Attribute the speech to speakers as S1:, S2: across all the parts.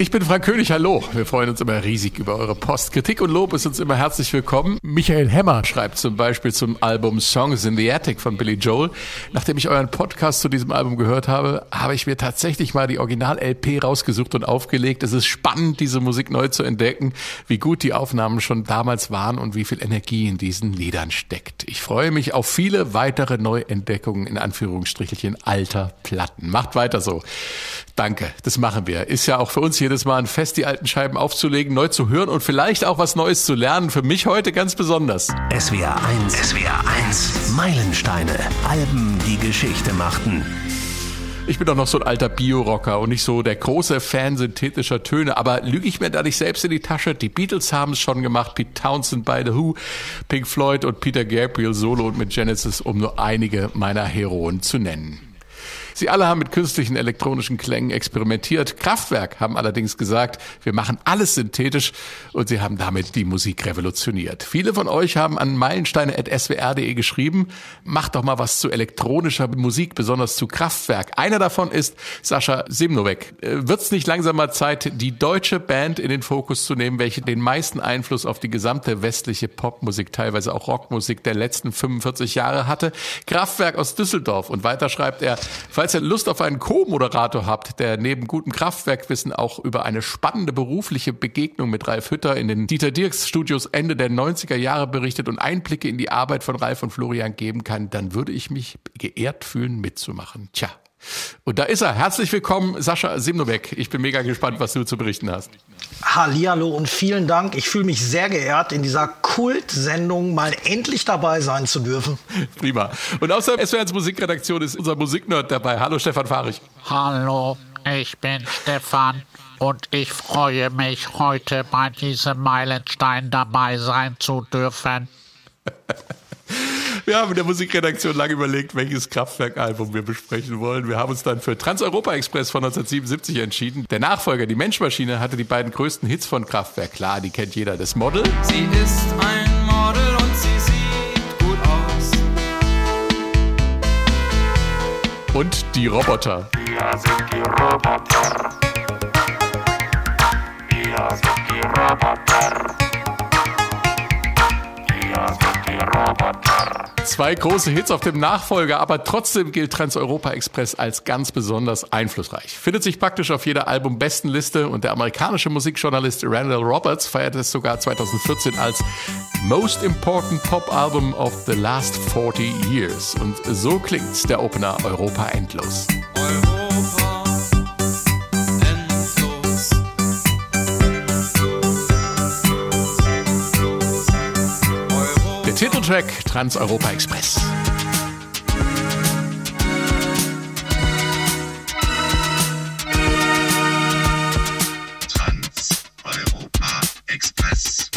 S1: Ich bin Frank König, hallo. Wir freuen uns immer riesig über eure Post. Kritik und Lob ist uns immer herzlich willkommen. Michael Hemmer schreibt zum Beispiel zum Album Songs in the Attic von Billy Joel. Nachdem ich euren Podcast zu diesem Album gehört habe, habe ich mir tatsächlich mal die Original-LP rausgesucht und aufgelegt. Es ist spannend, diese Musik neu zu entdecken, wie gut die Aufnahmen schon damals waren und wie viel Energie in diesen Liedern steckt. Ich freue mich auf viele weitere Neuentdeckungen in Anführungsstrichelchen alter Platten. Macht weiter so. Danke, das machen wir. Ist ja auch für uns jedes Mal ein Fest, die alten Scheiben aufzulegen, neu zu hören und vielleicht auch was Neues zu lernen. Für mich heute ganz besonders.
S2: SWR 1, SWR 1, Meilensteine, Alben, die Geschichte machten.
S1: Ich bin doch noch so ein alter Bio-Rocker und nicht so der große Fan synthetischer Töne, aber lüge ich mir da nicht selbst in die Tasche? Die Beatles haben es schon gemacht, Pete Townsend bei The Who, Pink Floyd und Peter Gabriel solo und mit Genesis, um nur einige meiner Heroen zu nennen. Sie alle haben mit künstlichen elektronischen Klängen experimentiert. Kraftwerk haben allerdings gesagt, wir machen alles synthetisch und sie haben damit die Musik revolutioniert. Viele von euch haben an meilensteine.swr.de geschrieben, macht doch mal was zu elektronischer Musik, besonders zu Kraftwerk. Einer davon ist Sascha Simnovek. Äh, wird's nicht langsam mal Zeit, die deutsche Band in den Fokus zu nehmen, welche den meisten Einfluss auf die gesamte westliche Popmusik, teilweise auch Rockmusik der letzten 45 Jahre hatte? Kraftwerk aus Düsseldorf. Und weiter schreibt er, Falls ihr Lust auf einen Co-Moderator habt, der neben gutem Kraftwerkwissen auch über eine spannende berufliche Begegnung mit Ralf Hütter in den Dieter Dirks Studios Ende der 90er Jahre berichtet und Einblicke in die Arbeit von Ralf und Florian geben kann, dann würde ich mich geehrt fühlen, mitzumachen. Tja. Und da ist er. Herzlich willkommen, Sascha Simnovek. Ich bin mega gespannt, was du zu berichten hast.
S3: Hallihallo und vielen Dank. Ich fühle mich sehr geehrt, in dieser Kultsendung mal endlich dabei sein zu dürfen.
S1: Prima. Und außer SWRs Musikredaktion ist unser Musiknerd dabei. Hallo Stefan Fahrig.
S4: Hallo, ich bin Stefan und ich freue mich, heute bei diesem Meilenstein dabei sein zu dürfen.
S1: Wir haben in der Musikredaktion lange überlegt, welches Kraftwerk-Album wir besprechen wollen. Wir haben uns dann für Trans-Europa Express von 1977 entschieden. Der Nachfolger, die Menschmaschine, hatte die beiden größten Hits von Kraftwerk. Klar, die kennt jeder. Das Model.
S5: Sie ist ein Model und sie sieht gut aus.
S1: Und die Roboter.
S6: Wir sind die Roboter. Wir sind die Roboter.
S1: Zwei große Hits auf dem Nachfolger, aber trotzdem gilt Trans-Europa Express als ganz besonders einflussreich. Findet sich praktisch auf jeder Album-Bestenliste und der amerikanische Musikjournalist Randall Roberts feiert es sogar 2014 als Most Important Pop Album of the Last 40 Years. Und so klingt der Opener Europa endlos.
S5: Europa
S1: Express.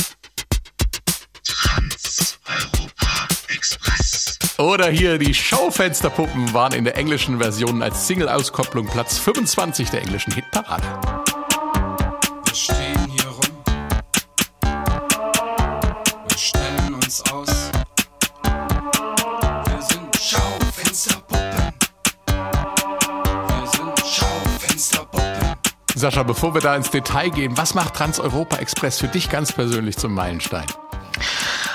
S6: Trans-Europa Express.
S1: Oder hier die Schaufensterpuppen waren in der englischen Version als Single-Auskopplung Platz 25 der englischen Hitparade. Sascha, bevor wir da ins Detail gehen, was macht Trans-Europa Express für dich ganz persönlich zum Meilenstein?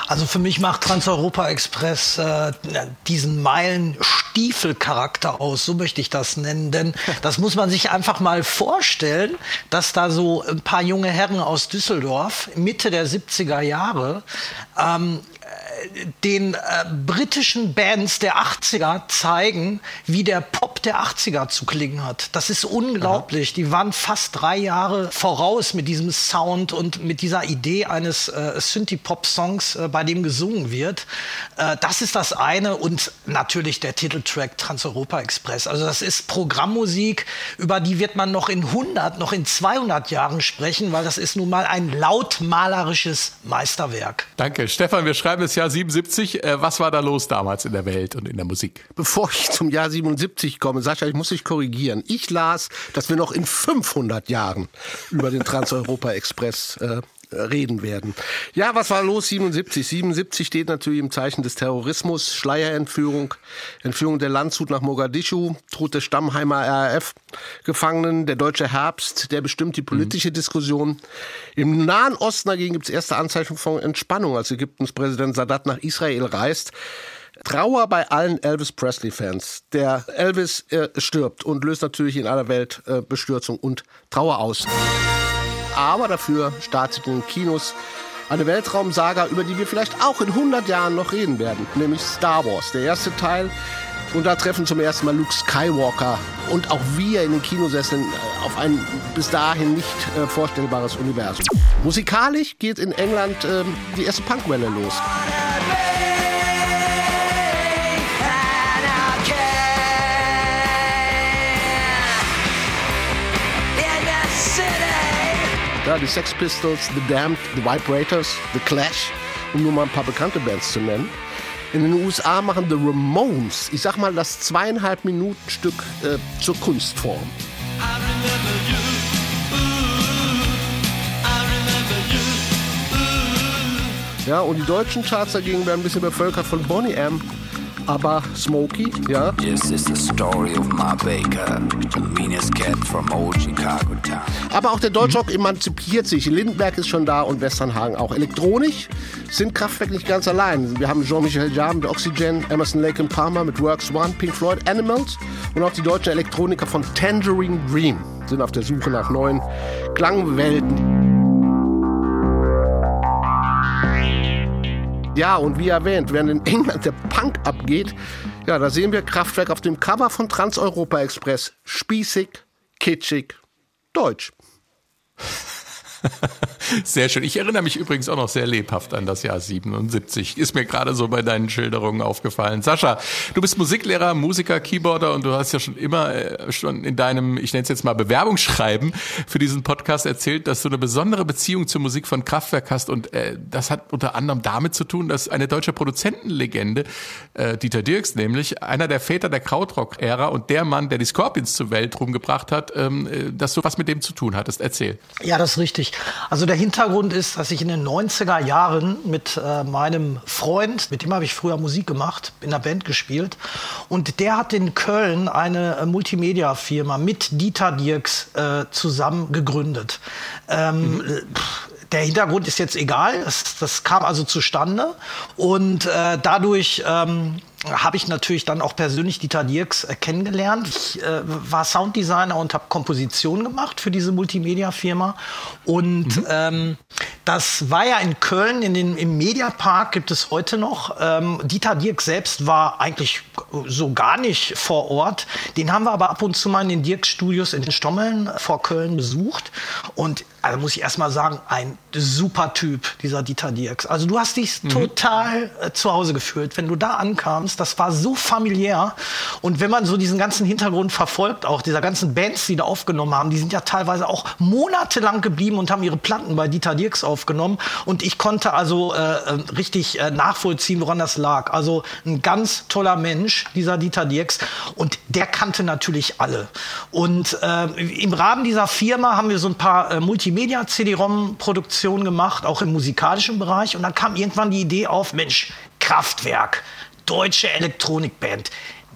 S3: Also für mich macht Trans-Europa Express äh, diesen Meilenstiefelcharakter aus, so möchte ich das nennen. Denn das muss man sich einfach mal vorstellen, dass da so ein paar junge Herren aus Düsseldorf Mitte der 70er Jahre ähm, den äh, britischen Bands der 80er zeigen, wie der Pop der 80er zu klingen hat. Das ist unglaublich. Die waren fast drei Jahre voraus mit diesem Sound und mit dieser Idee eines äh, Synthie-Pop-Songs, äh, bei dem gesungen wird. Äh, das ist das eine und natürlich der Titeltrack Trans-Europa Express. Also das ist Programmmusik, über die wird man noch in 100, noch in 200 Jahren sprechen, weil das ist nun mal ein lautmalerisches Meisterwerk.
S1: Danke. Stefan, wir schreiben das Jahr 77. Äh, was war da los damals in der Welt und in der Musik?
S7: Bevor ich zum Jahr 77 komme, Sascha, ich muss dich korrigieren. Ich las, dass wir noch in 500 Jahren über den Trans-Europa-Express äh, reden werden. Ja, was war los 77? 77 steht natürlich im Zeichen des Terrorismus, Schleierentführung, Entführung der Landshut nach Mogadischu, Tod des Stammheimer RAF-Gefangenen, der deutsche Herbst, der bestimmt die politische Diskussion. Im Nahen Osten dagegen gibt es erste Anzeichen von Entspannung, als Ägyptens Präsident Sadat nach Israel reist. Trauer bei allen Elvis Presley-Fans. Der Elvis äh, stirbt und löst natürlich in aller Welt äh, Bestürzung und Trauer aus. Aber dafür startet in den Kinos eine Weltraumsaga, über die wir vielleicht auch in 100 Jahren noch reden werden, nämlich Star Wars, der erste Teil. Und da treffen zum ersten Mal Luke Skywalker und auch wir in den Kinosesseln äh, auf ein bis dahin nicht äh, vorstellbares Universum. Musikalisch geht in England ähm, die erste Punkwelle los. Ja, die Sex Pistols, The Damned, The Vibrators, The Clash, um nur mal ein paar bekannte Bands zu nennen. In den USA machen The Ramones, ich sag mal, das zweieinhalb Minuten Stück äh, zur Kunstform. Ja, und die deutschen Charts dagegen werden ein bisschen bevölkert von Bonnie M. Aber Smokey, ja.
S8: This is the story of Ma Baker, the meanest cat from old Chicago town.
S7: Aber auch der Deutschrock emanzipiert sich. Lindenberg ist schon da und Westernhagen auch. Elektronisch sind Kraftwerk nicht ganz allein. Wir haben Jean-Michel Jarre mit Oxygen, Emerson Lake and Palmer mit Works One, Pink Floyd, Animals und auch die deutschen Elektroniker von Tangerine Dream sind auf der Suche nach neuen Klangwelten. Ja, und wie erwähnt, während in England der Punk abgeht, ja, da sehen wir Kraftwerk auf dem Cover von Trans-Europa Express. Spießig, kitschig, deutsch.
S1: Sehr schön. Ich erinnere mich übrigens auch noch sehr lebhaft an das Jahr 77. Ist mir gerade so bei deinen Schilderungen aufgefallen. Sascha, du bist Musiklehrer, Musiker, Keyboarder und du hast ja schon immer äh, schon in deinem, ich nenne es jetzt mal Bewerbungsschreiben für diesen Podcast erzählt, dass du eine besondere Beziehung zur Musik von Kraftwerk hast und äh, das hat unter anderem damit zu tun, dass eine deutsche Produzentenlegende, äh, Dieter Dirks nämlich, einer der Väter der Krautrock-Ära und der Mann, der die Scorpions zur Welt rumgebracht hat, ähm, äh, dass du was mit dem zu tun hattest. Erzähl.
S3: Ja, das ist richtig. Also der Hintergrund ist, dass ich in den 90er Jahren mit äh, meinem Freund, mit dem habe ich früher Musik gemacht, in der Band gespielt. Und der hat in Köln eine äh, Multimedia-Firma mit Dieter Dirks äh, zusammen gegründet. Ähm, pff, der Hintergrund ist jetzt egal. Das, das kam also zustande. Und äh, dadurch ähm, habe ich natürlich dann auch persönlich Dieter Dirks äh, kennengelernt. Ich äh, war Sounddesigner und habe Komposition gemacht für diese Multimedia-Firma. Und ähm, das war ja in Köln, in den, im Mediapark gibt es heute noch. Ähm, Dieter Dirks selbst war eigentlich so gar nicht vor Ort. Den haben wir aber ab und zu mal in den Dirks-Studios in den Stommeln vor Köln besucht. Und also muss ich erst mal sagen, ein super Typ, dieser Dieter Dirks. Also du hast dich total äh, zu Hause gefühlt, wenn du da ankamst. Das war so familiär. Und wenn man so diesen ganzen Hintergrund verfolgt, auch dieser ganzen Bands, die da aufgenommen haben, die sind ja teilweise auch monatelang geblieben und haben ihre Platten bei Dieter Dirks aufgenommen. Und ich konnte also äh, äh, richtig äh, nachvollziehen, woran das lag. Also ein ganz toller Mensch, dieser Dieter Dirks. Und der kannte natürlich alle. Und äh, im Rahmen dieser Firma haben wir so ein paar äh, Multimedia-CD-ROM-Produktionen gemacht, auch im musikalischen Bereich. Und dann kam irgendwann die Idee auf, Mensch, Kraftwerk, deutsche Elektronikband.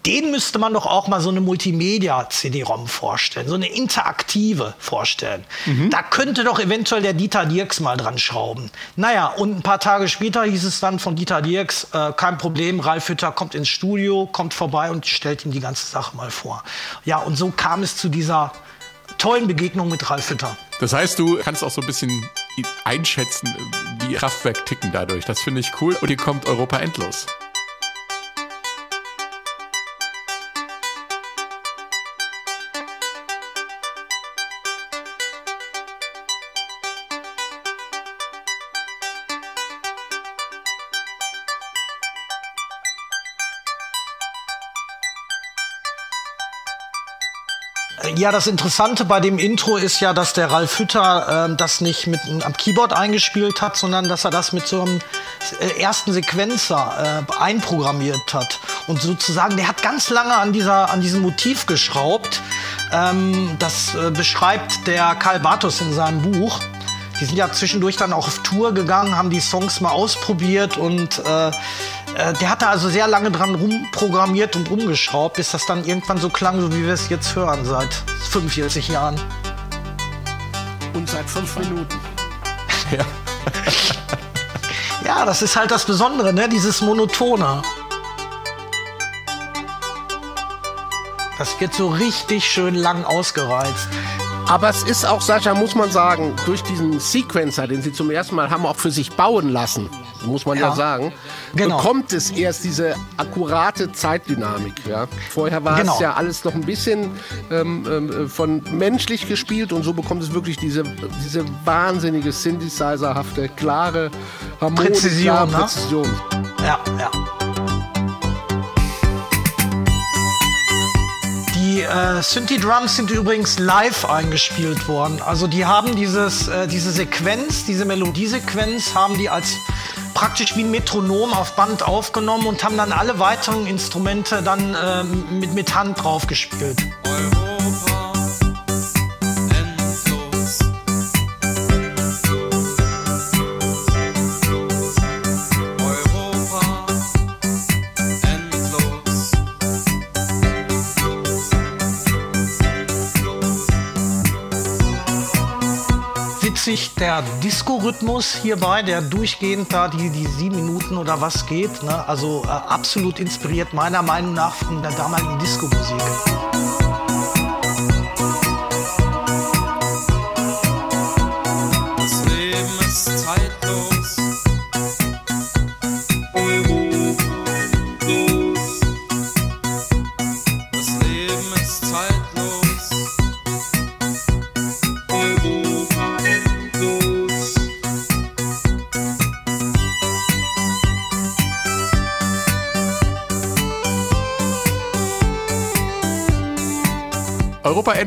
S3: Den müsste man doch auch mal so eine Multimedia-CD-ROM vorstellen, so eine interaktive vorstellen. Da könnte doch eventuell der Dieter Dirks mal dran schrauben. Naja, und ein paar Tage später hieß es dann von Dieter Dirks, äh, kein Problem, Ralf Hütter kommt ins Studio, kommt vorbei und stellt ihm die ganze Sache mal vor. Ja, und so kam es zu dieser tollen Begegnung mit Ralf Hütter.
S1: Das heißt, du kannst auch so ein bisschen einschätzen, wie Kraftwerk ticken dadurch. Das finde ich cool. Und hier kommt Europa endlos.
S3: Ja, das Interessante bei dem Intro ist ja, dass der Ralf Hütter ähm, das nicht mit einem- am Keyboard eingespielt hat, sondern dass er das mit so einem äh, ersten Sequenzer äh, einprogrammiert hat. Und sozusagen, der hat ganz lange an, dieser, an diesem Motiv geschraubt. Ähm, das äh, beschreibt der Karl Bartos in seinem Buch. Die sind ja zwischendurch dann auch auf Tour gegangen, haben die Songs mal ausprobiert und äh, äh, der hat da also sehr lange dran rumprogrammiert und rumgeschraubt, bis das dann irgendwann so klang, so wie wir es jetzt hören, seit 45 Jahren.
S7: Und seit fünf Minuten.
S1: Ja.
S3: Ja, das ist halt das Besondere, ne? Dieses Monotone. Das wird so richtig schön lang ausgereizt.
S7: Aber es ist auch, Sascha, muss man sagen, durch diesen Sequencer, den sie zum ersten Mal haben auch für sich bauen lassen, muss man ja,
S3: Ja.
S7: sagen,
S3: Genau.
S7: bekommt es erst diese akkurate Zeitdynamik. Ja? Vorher war
S3: Genau.
S7: es ja alles noch ein bisschen ähm, ähm, von menschlich gespielt und so bekommt es wirklich diese, diese wahnsinnige Synthesizerhafte, klare Harmonik,
S3: Präzision,
S7: klare
S3: ne?
S7: Präzision.
S3: Ja, ja. Die äh, Synthi-Drums sind übrigens live eingespielt worden. Also die haben dieses, äh, diese Sequenz, diese Melodiesequenz, haben die als praktisch wie ein Metronom auf Band aufgenommen und haben dann alle weiteren Instrumente dann ähm, mit, mit Hand drauf gespielt.
S5: Europa
S3: der Disco-Rhythmus hierbei, der durchgehend da die, die sieben Minuten oder was geht, ne? also äh, absolut inspiriert meiner Meinung nach von der damaligen Disco-Musik.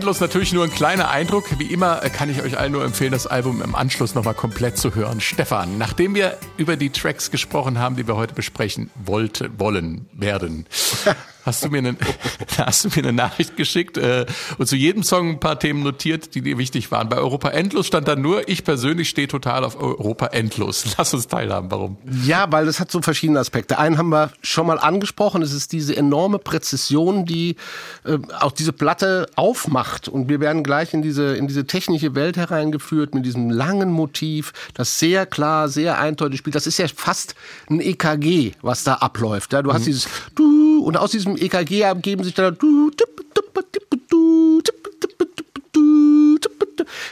S1: Endlos natürlich nur ein kleiner Eindruck. Wie immer äh, kann ich euch allen nur empfehlen, das Album im Anschluss nochmal komplett zu hören. Stefan, nachdem wir über die Tracks gesprochen haben, die wir heute besprechen wollte, wollen, werden, hast du mir eine, hast du mir eine Nachricht geschickt äh, und zu jedem Song ein paar Themen notiert, die dir wichtig waren. Bei Europa Endlos stand da nur, ich persönlich stehe total auf Europa Endlos. Lass uns teilhaben, warum?
S7: Ja, weil das hat so verschiedene Aspekte. Einen haben wir schon mal angesprochen, es ist diese enorme Präzision, die äh, auch diese Platte aufmacht. Und wir werden gleich in diese, in diese technische Welt hereingeführt mit diesem langen Motiv, das sehr klar, sehr eindeutig spielt. Das ist ja fast ein EKG, was da abläuft. Ja, du hast dieses du und aus diesem EKG ergeben sich dann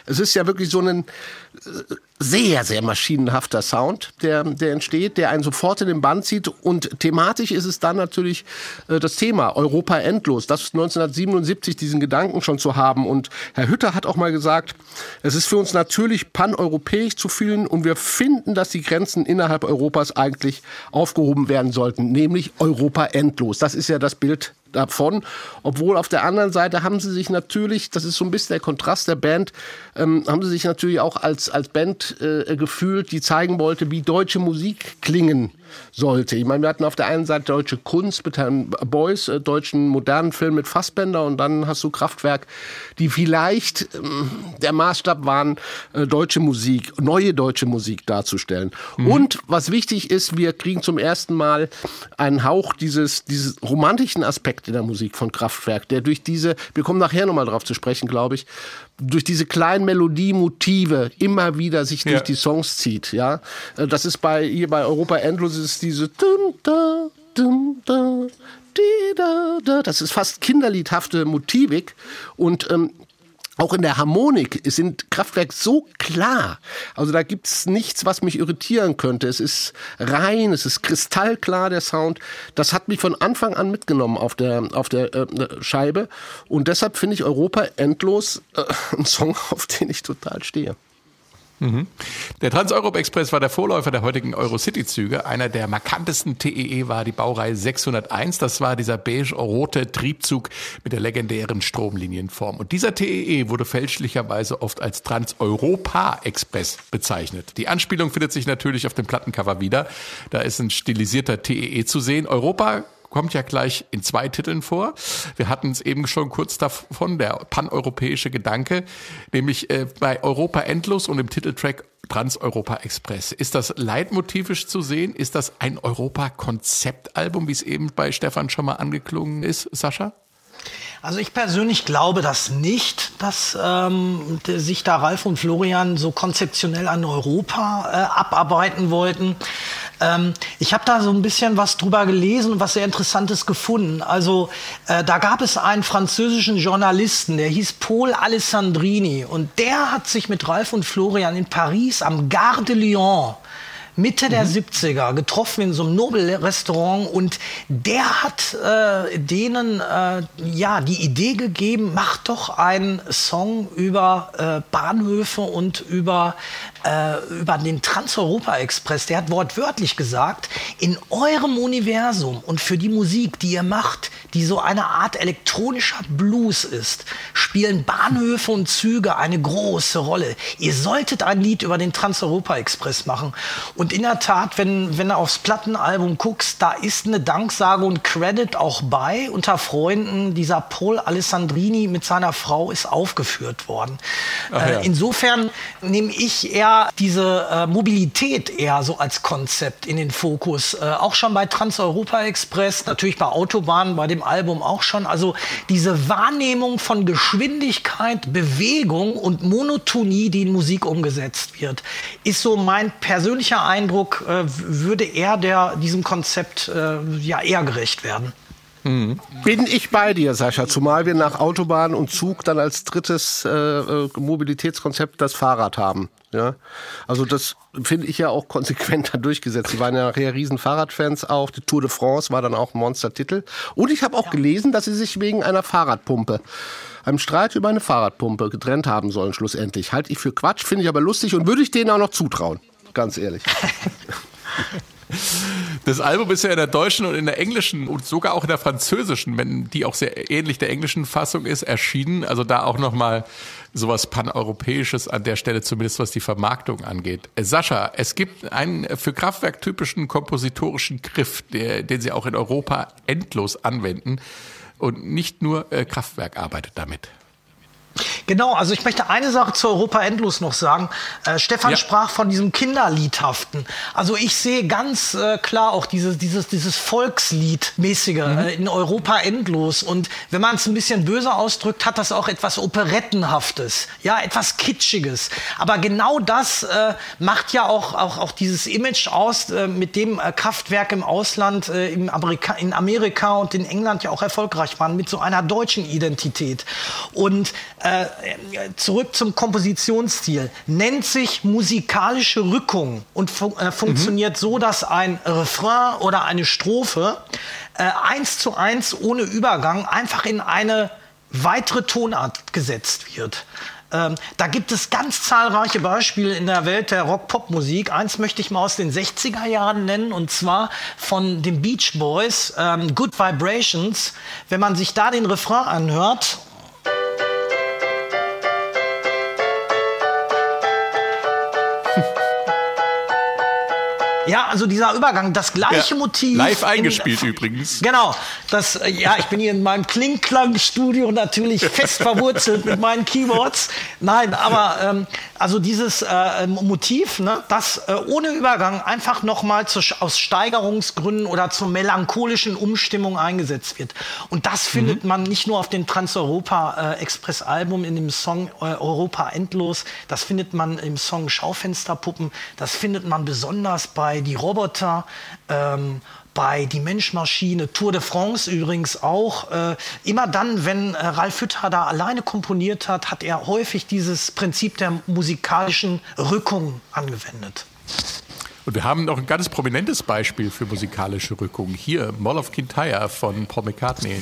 S7: es ist ja wirklich so ein sehr, sehr maschinenhafter Sound, der, der entsteht, der einen sofort in den Band zieht. Und thematisch ist es dann natürlich äh, das Thema Europa endlos. Das 1977 diesen Gedanken schon zu haben. Und Herr Hütter hat auch mal gesagt, es ist für uns natürlich paneuropäisch zu fühlen und wir finden, dass die Grenzen innerhalb Europas eigentlich aufgehoben werden sollten, nämlich Europa endlos. Das ist ja das Bild davon. Obwohl auf der anderen Seite haben sie sich natürlich, das ist so ein bisschen der Kontrast der Band, ähm, haben sie sich natürlich auch als, als Band äh, gefühlt, die zeigen wollte, wie deutsche Musik klingen sollte. Ich meine, wir hatten auf der einen Seite deutsche Kunst mit Herrn Beuys, äh, deutschen modernen Film mit Fassbender und dann hast du Kraftwerk, die vielleicht ähm, der Maßstab waren, äh, deutsche Musik, neue deutsche Musik darzustellen. Und was wichtig ist, wir kriegen zum ersten Mal einen Hauch dieses, dieses romantischen Aspekt in der Musik von Kraftwerk, der durch diese, wir kommen nachher nochmal drauf zu sprechen, glaube ich, durch diese kleinen Melodiemotive immer wieder sich durch
S1: Ja.
S7: die Songs zieht, ja. Äh, Das ist bei, hier bei Europa Endlos ist diese dum, da, dum, da, di, da, da. Das ist fast kinderliedhafte Motivik und ähm, auch in der Harmonik sind Kraftwerk so klar. Also da gibt's nichts, was mich irritieren könnte. Es ist rein, es ist kristallklar, der Sound. Das hat mich von Anfang an mitgenommen auf der, auf der äh, Scheibe. Und deshalb finde ich Europa endlos äh, ein Song, auf den ich total stehe.
S1: Der Trans-Europe Express war der Vorläufer der heutigen Eurocity-Züge. Einer der markantesten TEE war die Baureihe 601. Das war dieser beige-rote Triebzug mit der legendären Stromlinienform. Und dieser TEE wurde fälschlicherweise oft als Trans-Europa Express bezeichnet. Die Anspielung findet sich natürlich auf dem Plattencover wieder. Da ist ein stilisierter TEE zu sehen. Europa kommt ja gleich in zwei Titeln vor. Wir hatten es eben schon kurz davon, der paneuropäische Gedanke, nämlich äh, bei Europa Endlos und im Titeltrack Trans-Europa Express. Ist das leitmotivisch zu sehen? Ist das ein Europa-Konzeptalbum, wie es eben bei Stefan schon mal angeklungen ist, Sascha?
S3: Also ich persönlich glaube das nicht, dass ähm, sich da Ralf und Florian so konzeptionell an Europa äh, abarbeiten wollten. Ähm, ich habe da so ein bisschen was drüber gelesen und was sehr Interessantes gefunden. Also äh, da gab es einen französischen Journalisten, der hieß Paul Alessandrini. Und der hat sich mit Ralf und Florian in Paris am Gare de Lyon Mitte der 70er getroffen in so einem Nobel-Restaurant. Und der hat äh, denen äh, ja die Idee gegeben, macht doch einen Song über äh, Bahnhöfe und über äh, über den Trans-Europa-Express. Der hat wortwörtlich gesagt, in eurem Universum und für die Musik, die ihr macht, die so eine Art elektronischer Blues ist, spielen Bahnhöfe und Züge eine große Rolle. Ihr solltet ein Lied über den Trans-Europa-Express machen. Und in der Tat, wenn, wenn du aufs Plattenalbum guckst, da ist eine Danksage und Credit auch bei. Unter Freunden, dieser Paul Alessandrini mit seiner Frau ist aufgeführt worden.
S1: Ja.
S3: Äh, insofern nehme ich eher diese äh, Mobilität eher so als Konzept in den Fokus. Äh, auch schon bei Trans-Europa Express, natürlich bei Autobahnen, bei dem Album auch schon. Also diese Wahrnehmung von Geschwindigkeit, Bewegung und Monotonie, die in Musik umgesetzt wird, ist so mein persönlicher Eindruck, äh, würde er der diesem Konzept äh, ja eher gerecht werden.
S7: Bin ich bei dir, Sascha, zumal wir nach Autobahn und Zug dann als drittes äh, äh, Mobilitätskonzept das Fahrrad haben. Ja? Also das finde ich ja auch konsequenter durchgesetzt. Sie waren ja nachher riesen Fahrradfans auch. Die Tour de France war dann auch ein Monstertitel. Und ich habe auch gelesen, dass sie sich wegen einer Fahrradpumpe einem Streit über eine Fahrradpumpe getrennt haben sollen, schlussendlich. Halte ich für Quatsch, finde ich aber lustig und würde ich denen auch noch zutrauen. Ganz ehrlich.
S1: Das Album ist ja in der deutschen und in der englischen und sogar auch in der französischen, wenn die auch sehr ähnlich der englischen Fassung ist, erschienen. Also da auch nochmal sowas paneuropäisches an der Stelle, zumindest was die Vermarktung angeht. Sascha, es gibt einen für Kraftwerk typischen kompositorischen Griff, der, den sie auch in Europa endlos anwenden. Und nicht nur äh, Kraftwerk arbeitet damit.
S3: Genau, also ich möchte eine Sache zu Europa Endlos noch sagen. Äh, Stefan
S1: Ja.
S3: sprach von diesem Kinderliedhaften. Also ich sehe ganz äh, klar auch dieses, dieses, dieses Volksliedmäßige äh, in Europa Endlos. Und wenn man es ein bisschen böse ausdrückt, hat das auch etwas Operettenhaftes, ja, etwas Kitschiges. Aber genau das äh, macht ja auch, auch, auch dieses Image aus, äh, mit dem äh, Kraftwerke im Ausland, im Amerika in Amerika und in England ja auch erfolgreich waren, mit so einer deutschen Identität. Und äh, zurück zum Kompositionsstil. Nennt sich musikalische Rückung und fu äh, funktioniert so, dass ein Refrain oder eine Strophe äh, eins zu eins ohne Übergang einfach in eine weitere Tonart gesetzt wird. Ähm, da gibt es ganz zahlreiche Beispiele in der Welt der Rock-Pop-Musik. Eins möchte ich mal aus den 60er Jahren nennen, und zwar von den Beach Boys, ähm, Good Vibrations. Wenn man sich da den Refrain anhört, Ja, also dieser Übergang, das gleiche
S1: Ja,
S3: Motiv.
S1: live
S3: in-
S1: eingespielt übrigens.
S3: Genau. Das, äh, ja, ich bin hier in meinem Klingklang-Studio natürlich fest verwurzelt mit meinen Keyboards. Nein, aber ähm, also dieses äh, Motiv, ne, das äh, ohne Übergang einfach nochmal aus Steigerungsgründen oder zur melancholischen Umstimmung eingesetzt wird. Und das findet man nicht nur auf dem Trans-Europa-Express-Album in dem Song äh, Europa Endlos, das findet man im Song Schaufensterpuppen, das findet man besonders bei Die Roboter, ähm, bei Die Menschmaschine, Tour de France übrigens auch. Äh, immer dann, wenn äh, Ralf Hütter da alleine komponiert hat, hat er häufig dieses Prinzip der musikalischen Rückung angewendet.
S1: Und wir haben noch ein ganz prominentes Beispiel für musikalische Rückung. Hier, Mall of Kintyre von Paul McCartney.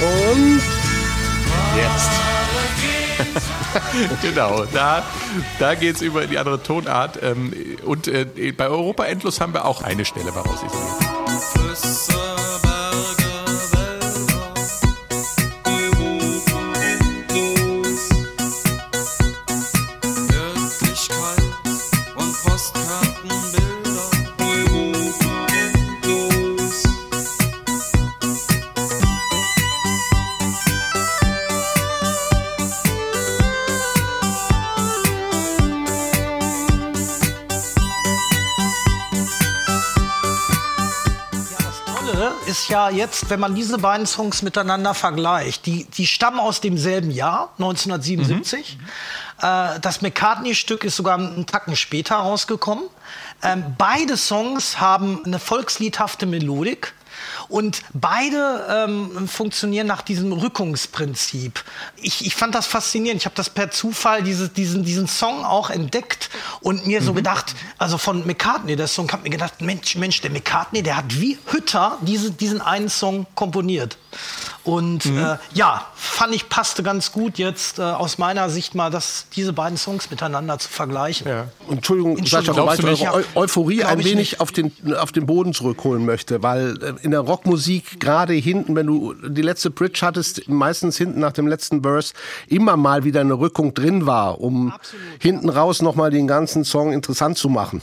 S7: Und jetzt.
S1: genau, da, da geht es über in die andere Tonart. Ähm, und äh, bei Europa Endlos haben wir auch eine Stelle bei rausgesucht.
S5: Flüsse,
S3: ist ja jetzt, wenn man diese beiden Songs miteinander vergleicht, die, die stammen aus demselben Jahr, 1977. Äh, das McCartney-Stück ist sogar einen Tacken später rausgekommen. Ähm, beide Songs haben eine volksliedhafte Melodik. Und beide ähm, funktionieren nach diesem Rückungsprinzip. Ich, ich fand das faszinierend. Ich habe das per Zufall diese, diesen, diesen Song auch entdeckt und mir so gedacht, also von McCartney, der Song, habe mir gedacht, Mensch, Mensch, der McCartney, der hat wie Hütter diese, diesen einen Song komponiert. Und äh, ja, fand ich passte ganz gut jetzt äh, aus meiner Sicht mal, dass diese beiden Songs miteinander zu vergleichen.
S7: Entschuldigung, Sascha,
S3: Entschuldigung.
S7: wobei ich
S1: Glaubst du
S7: eure? Eu Euphorie ein
S3: ich
S7: wenig
S3: nicht.
S7: auf den, auf den Boden zurückholen möchte, weil äh, in der Rockmusik gerade hinten, wenn du die letzte Bridge hattest, meistens hinten nach dem letzten Verse immer mal wieder eine Rückung drin war, um hinten raus nochmal den ganzen Song interessant zu machen.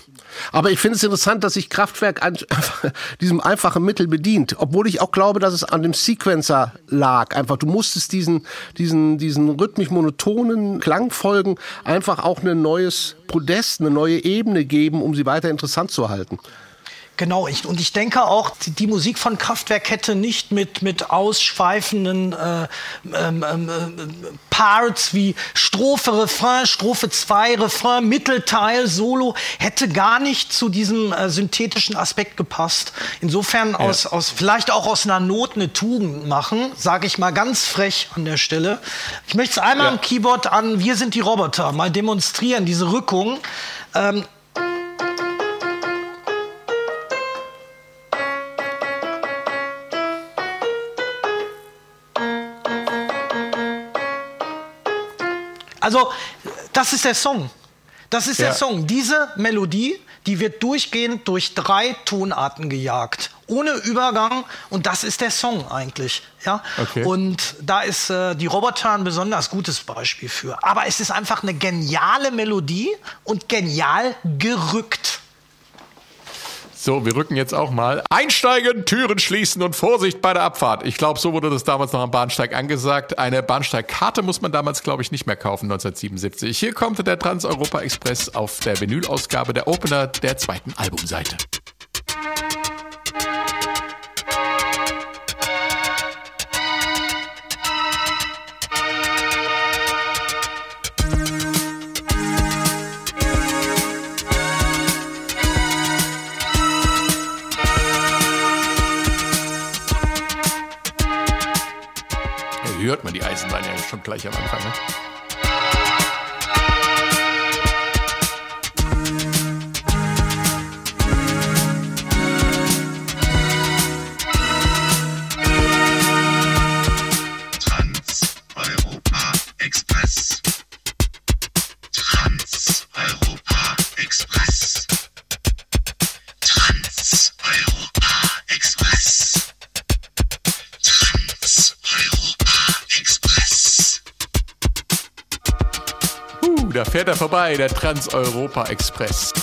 S7: Aber ich finde es interessant, dass sich Kraftwerk an, diesem einfachen Mittel bedient, obwohl ich auch glaube, dass es an dem Sequencer lag. Einfach, du musstest diesen, diesen, diesen rhythmisch monotonen Klangfolgen einfach auch ein neues Podest, eine neue Ebene geben, um sie weiter interessant zu halten.
S3: Genau, ich, und ich denke auch, die, die Musik von Kraftwerk hätte nicht mit, mit ausschweifenden äh, ähm, ähm, äh, Parts wie Strophe, Refrain, Strophe 2, Refrain, Mittelteil, Solo, hätte gar nicht zu diesem äh, synthetischen Aspekt gepasst. Insofern aus, aus vielleicht auch aus einer Not eine Tugend machen, sage ich mal ganz frech an der Stelle. Ich möchte es einmal
S1: Ja.
S3: am Keyboard an Wir sind die Roboter mal demonstrieren, diese Rückung. Ähm, Also, das ist der Song. Das ist
S1: Ja.
S3: der Song. Diese Melodie, die wird durchgehend durch drei Tonarten gejagt. Ohne Übergang. Und das ist der Song eigentlich. Ja?
S1: Okay.
S3: Und da ist äh, die Roboter ein besonders gutes Beispiel für. Aber es ist einfach eine geniale Melodie und genial gerückt.
S1: So, wir rücken jetzt auch mal. Einsteigen, Türen schließen und Vorsicht bei der Abfahrt. Ich glaube, so wurde das damals noch am Bahnsteig angesagt. Eine Bahnsteigkarte muss man damals, glaube ich, nicht mehr kaufen, 1977. Hier kommt der Trans-Europa Express auf der Vinylausgabe der Opener der zweiten Albumseite. Hört man die Eisenbahn ja schon gleich am Anfang. Ne? Fährt er vorbei, der Trans-Europa Express.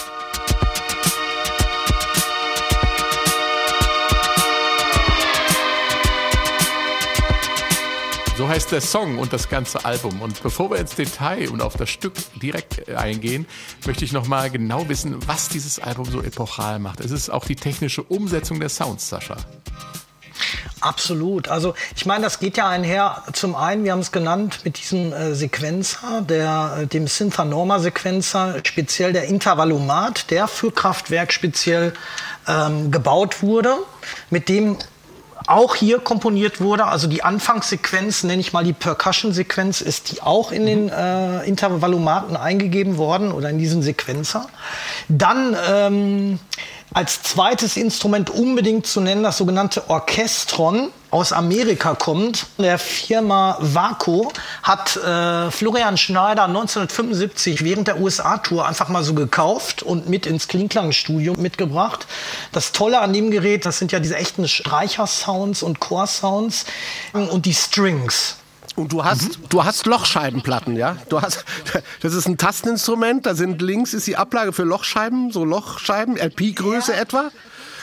S1: So heißt der Song und das ganze Album. Und bevor wir ins Detail und auf das Stück direkt eingehen, möchte ich nochmal genau wissen, was dieses Album so epochal macht. Es ist auch die technische Umsetzung der Sounds, Sascha.
S3: Absolut. Also ich meine, das geht ja einher. Zum einen, wir haben es genannt, mit diesem äh, Sequenzer, der, äh, dem Synthanorma-Sequenzer, speziell der Intervallomat, der für Kraftwerk speziell ähm, gebaut wurde, mit dem auch hier komponiert wurde. Also die Anfangssequenz, nenne ich mal die Percussion-Sequenz, ist die auch in den äh, Intervallomaten eingegeben worden oder in diesen Sequenzer. Dann ähm, Als zweites Instrument unbedingt zu nennen das sogenannte Orchestron aus Amerika kommt. Der Firma Vaco hat äh, Florian Schneider 1975 während der USA-Tour einfach mal so gekauft und mit ins Klingklang-Studio mitgebracht. Das Tolle an dem Gerät, das sind ja diese echten Streicher-Sounds und Chor-Sounds und die Strings.
S7: Und du hast, du hast Lochscheibenplatten, ja? Du hast, das ist ein Tasteninstrument, da sind links ist die Ablage für Lochscheiben, so Lochscheiben, LP-Größe etwa.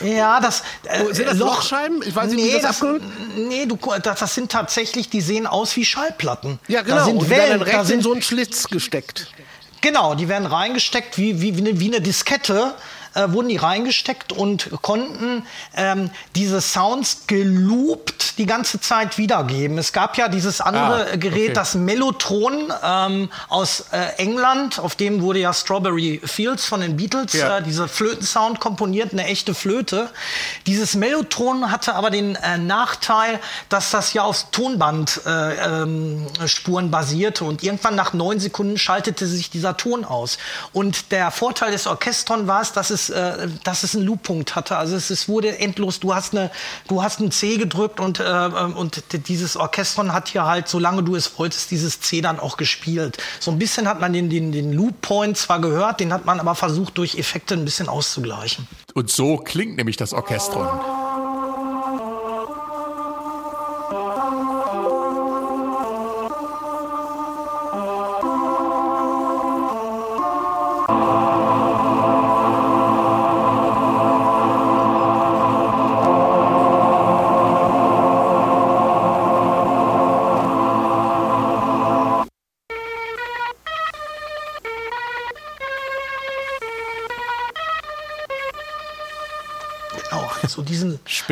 S3: Ja, das äh,
S7: Sind das
S3: Loch-
S7: Lochscheiben? Ich weiß nicht,
S3: nee,
S7: wie das
S3: das, nee, du, das, das sind tatsächlich, die sehen aus wie Schallplatten.
S7: Ja, genau.
S3: Da sind
S7: und die werden
S3: Wellen,
S7: dann
S3: da
S7: rechts in
S3: sind,
S7: so einen Schlitz gesteckt.
S3: Genau, die werden reingesteckt wie, wie, wie, eine, wie eine Diskette. Äh, wurden die reingesteckt und konnten ähm, diese Sounds geloopt die ganze Zeit wiedergeben. Es gab ja dieses andere
S1: Ah,
S3: Gerät,
S1: okay.
S3: das Mellotron ähm, aus äh, England, auf dem wurde ja Strawberry Fields von den Beatles,
S1: Ja.
S3: äh, diese Flötensound komponiert, eine echte Flöte. Dieses Mellotron hatte aber den äh, Nachteil, dass das ja auf Tonbandspuren äh, ähm, basierte und irgendwann nach neun Sekunden schaltete sich dieser Ton aus. Und der Vorteil des Orchestron war es, dass es, äh, dass es einen Looppunkt hatte. Also es, es wurde endlos. Du hast eine, du hast ein C gedrückt und äh, ähm, und dieses Orchestron hat hier halt, solange du es wolltest, dieses C dann auch gespielt. So ein bisschen hat man den, den, den Loop Point zwar gehört, den hat man aber versucht durch Effekte ein bisschen auszugleichen.
S1: Und so klingt nämlich das Orchestron.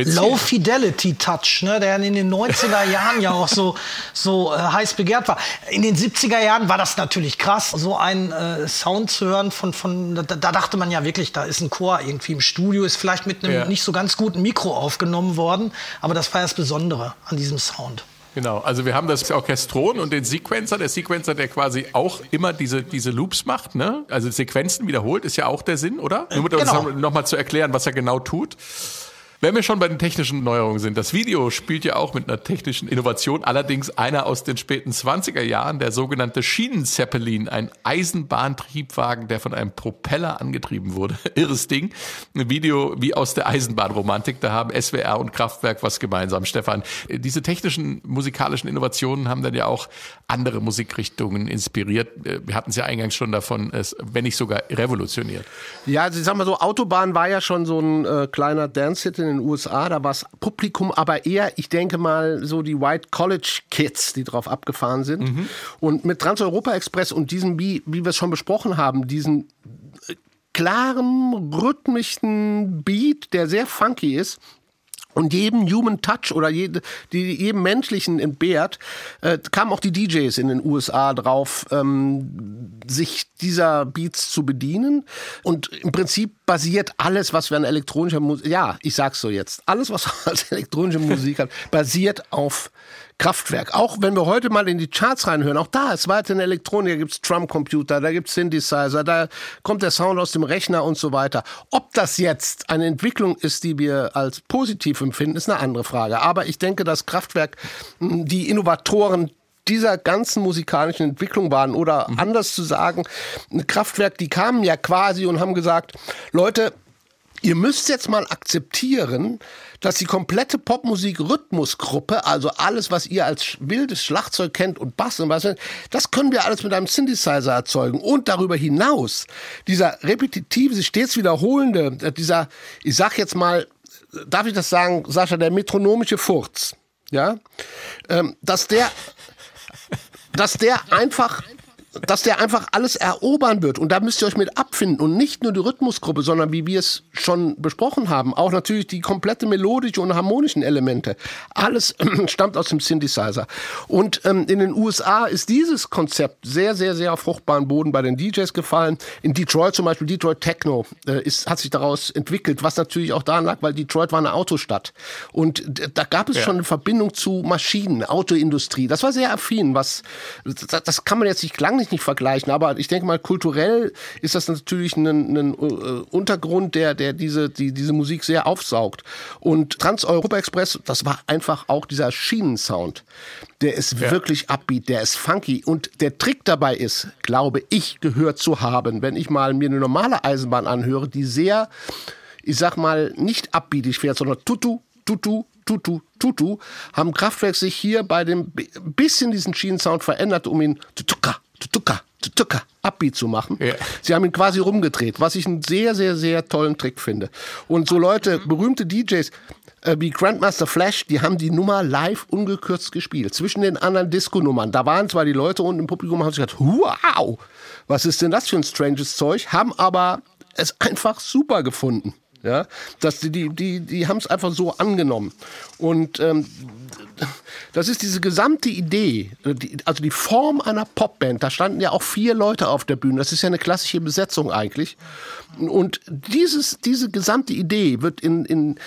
S1: Speziell.
S3: Low Fidelity Touch, ne, der in den 90er Jahren ja auch so, so äh, heiß begehrt war. In den 70er Jahren war das natürlich krass, so einen äh, Sound zu hören von, von da, da dachte man ja wirklich, da ist ein Chor irgendwie im Studio, ist vielleicht mit einem
S1: Ja.
S3: nicht so ganz guten Mikro aufgenommen worden, aber das war das Besondere an diesem Sound.
S1: Genau, also wir haben das Orchestron und den Sequencer. Der Sequencer, der quasi auch immer diese, diese Loops macht, ne? Also Sequenzen wiederholt, ist ja auch der Sinn, oder? Nur um das
S3: genau.
S1: nochmal zu erklären, was er genau tut. Wenn wir schon bei den technischen Neuerungen sind, das Video spielt ja auch mit einer technischen Innovation, allerdings einer aus den späten 20er Jahren, der sogenannte Schienenzeppelin, ein Eisenbahntriebwagen, der von einem Propeller angetrieben wurde. Irres Ding. Ein Video wie aus der Eisenbahnromantik, da haben SWR und Kraftwerk was gemeinsam. Stefan, diese technischen musikalischen Innovationen haben dann ja auch andere Musikrichtungen inspiriert. Wir hatten es ja eingangs schon davon, wenn nicht sogar revolutioniert.
S7: Ja, also ich sag mal so, Autobahn war ja schon so ein äh, kleiner Dance-Hit in den USA. Da war das Publikum aber eher, ich denke mal, so die White College Kids, die drauf abgefahren sind. Und mit Trans-Europa Express und diesem, wie, wie wir es schon besprochen haben, diesen äh, klaren, rhythmischen Beat, der sehr funky ist, und jedem Human Touch oder jede, die, jedem Menschlichen entbehrt, äh, kamen auch die DJs in den USA drauf, ähm, sich dieser Beats zu bedienen. Und im Prinzip basiert alles, was wir an elektronischer Musik, ja, ich sag's so jetzt, alles, was wir als elektronische Musik hat, basiert auf Kraftwerk. Auch wenn wir heute mal in die Charts reinhören, auch da ist weiter in Elektronik, da gibt's Drumcomputer, da gibt's Synthesizer, da kommt der Sound aus dem Rechner und so weiter. Ob das jetzt eine Entwicklung ist, die wir als positiv empfinden, ist eine andere Frage. Aber ich denke, dass Kraftwerk mh, die Innovatoren dieser ganzen musikalischen Entwicklung waren oder anders zu sagen, Kraftwerk, die kamen ja quasi und haben gesagt, Leute, ihr müsst jetzt mal akzeptieren, dass die komplette Popmusik-Rhythmusgruppe, also alles, was ihr als wildes Schlagzeug kennt und Bass und was, das können wir alles mit einem Synthesizer erzeugen. Und darüber hinaus, dieser repetitive, sich stets wiederholende, äh, dieser, ich sag jetzt mal, darf ich das sagen, Sascha, der metronomische Furz, ja, ähm, dass der, dass der einfach dass der einfach alles erobern wird. Und da müsst ihr euch mit abfinden. Und nicht nur die Rhythmusgruppe, sondern wie wir es schon besprochen haben, auch natürlich die komplette melodische und harmonischen Elemente. Alles stammt aus dem Synthesizer. Und ähm, in den USA ist dieses Konzept sehr, sehr, sehr auf fruchtbaren Boden bei den DJs gefallen. In Detroit zum Beispiel, Detroit Techno äh, ist, hat sich daraus entwickelt, was natürlich auch daran lag, weil Detroit war eine Autostadt. Und da gab es schon eine Verbindung zu Maschinen, Autoindustrie. Das war sehr affin, was, das, das kann man jetzt nicht lang nicht, nicht vergleichen, aber ich denke mal, kulturell ist das natürlich ein, ein äh, Untergrund, der, der diese, die, diese Musik sehr aufsaugt. Und Trans-Europa Express, das war einfach auch dieser Schienensound. Der ist
S1: Ja.
S7: wirklich upbeat, der ist funky. Und der Trick dabei ist, glaube ich, gehört zu haben, wenn ich mal mir eine normale Eisenbahn anhöre, die sehr, ich sag mal, nicht upbeatig fährt, sondern tutu, tutu, tutu, tutu, haben Kraftwerk sich hier bei dem bi- bisschen diesen Schienensound verändert, um ihn tutuka, tutuka, tutuka, upbeat zu machen.
S1: Ja.
S7: Sie haben ihn quasi rumgedreht, was ich einen sehr, sehr, sehr tollen Trick finde. Und so Leute, berühmte DJs äh, wie Grandmaster Flash, die haben die Nummer live ungekürzt gespielt. Zwischen den anderen Disco-Nummern. Da waren zwar die Leute unten im Publikum und haben sich gedacht, wow, was ist denn das für ein stranges Zeug? Haben aber es einfach super gefunden. Ja, dass die, die, die, die haben es einfach so angenommen. Und ähm, das ist diese gesamte Idee, äh, also die Form einer Popband. Da standen ja auch vier Leute auf der Bühne. Das ist ja eine klassische Besetzung eigentlich. Und dieses, diese gesamte Idee wird in, in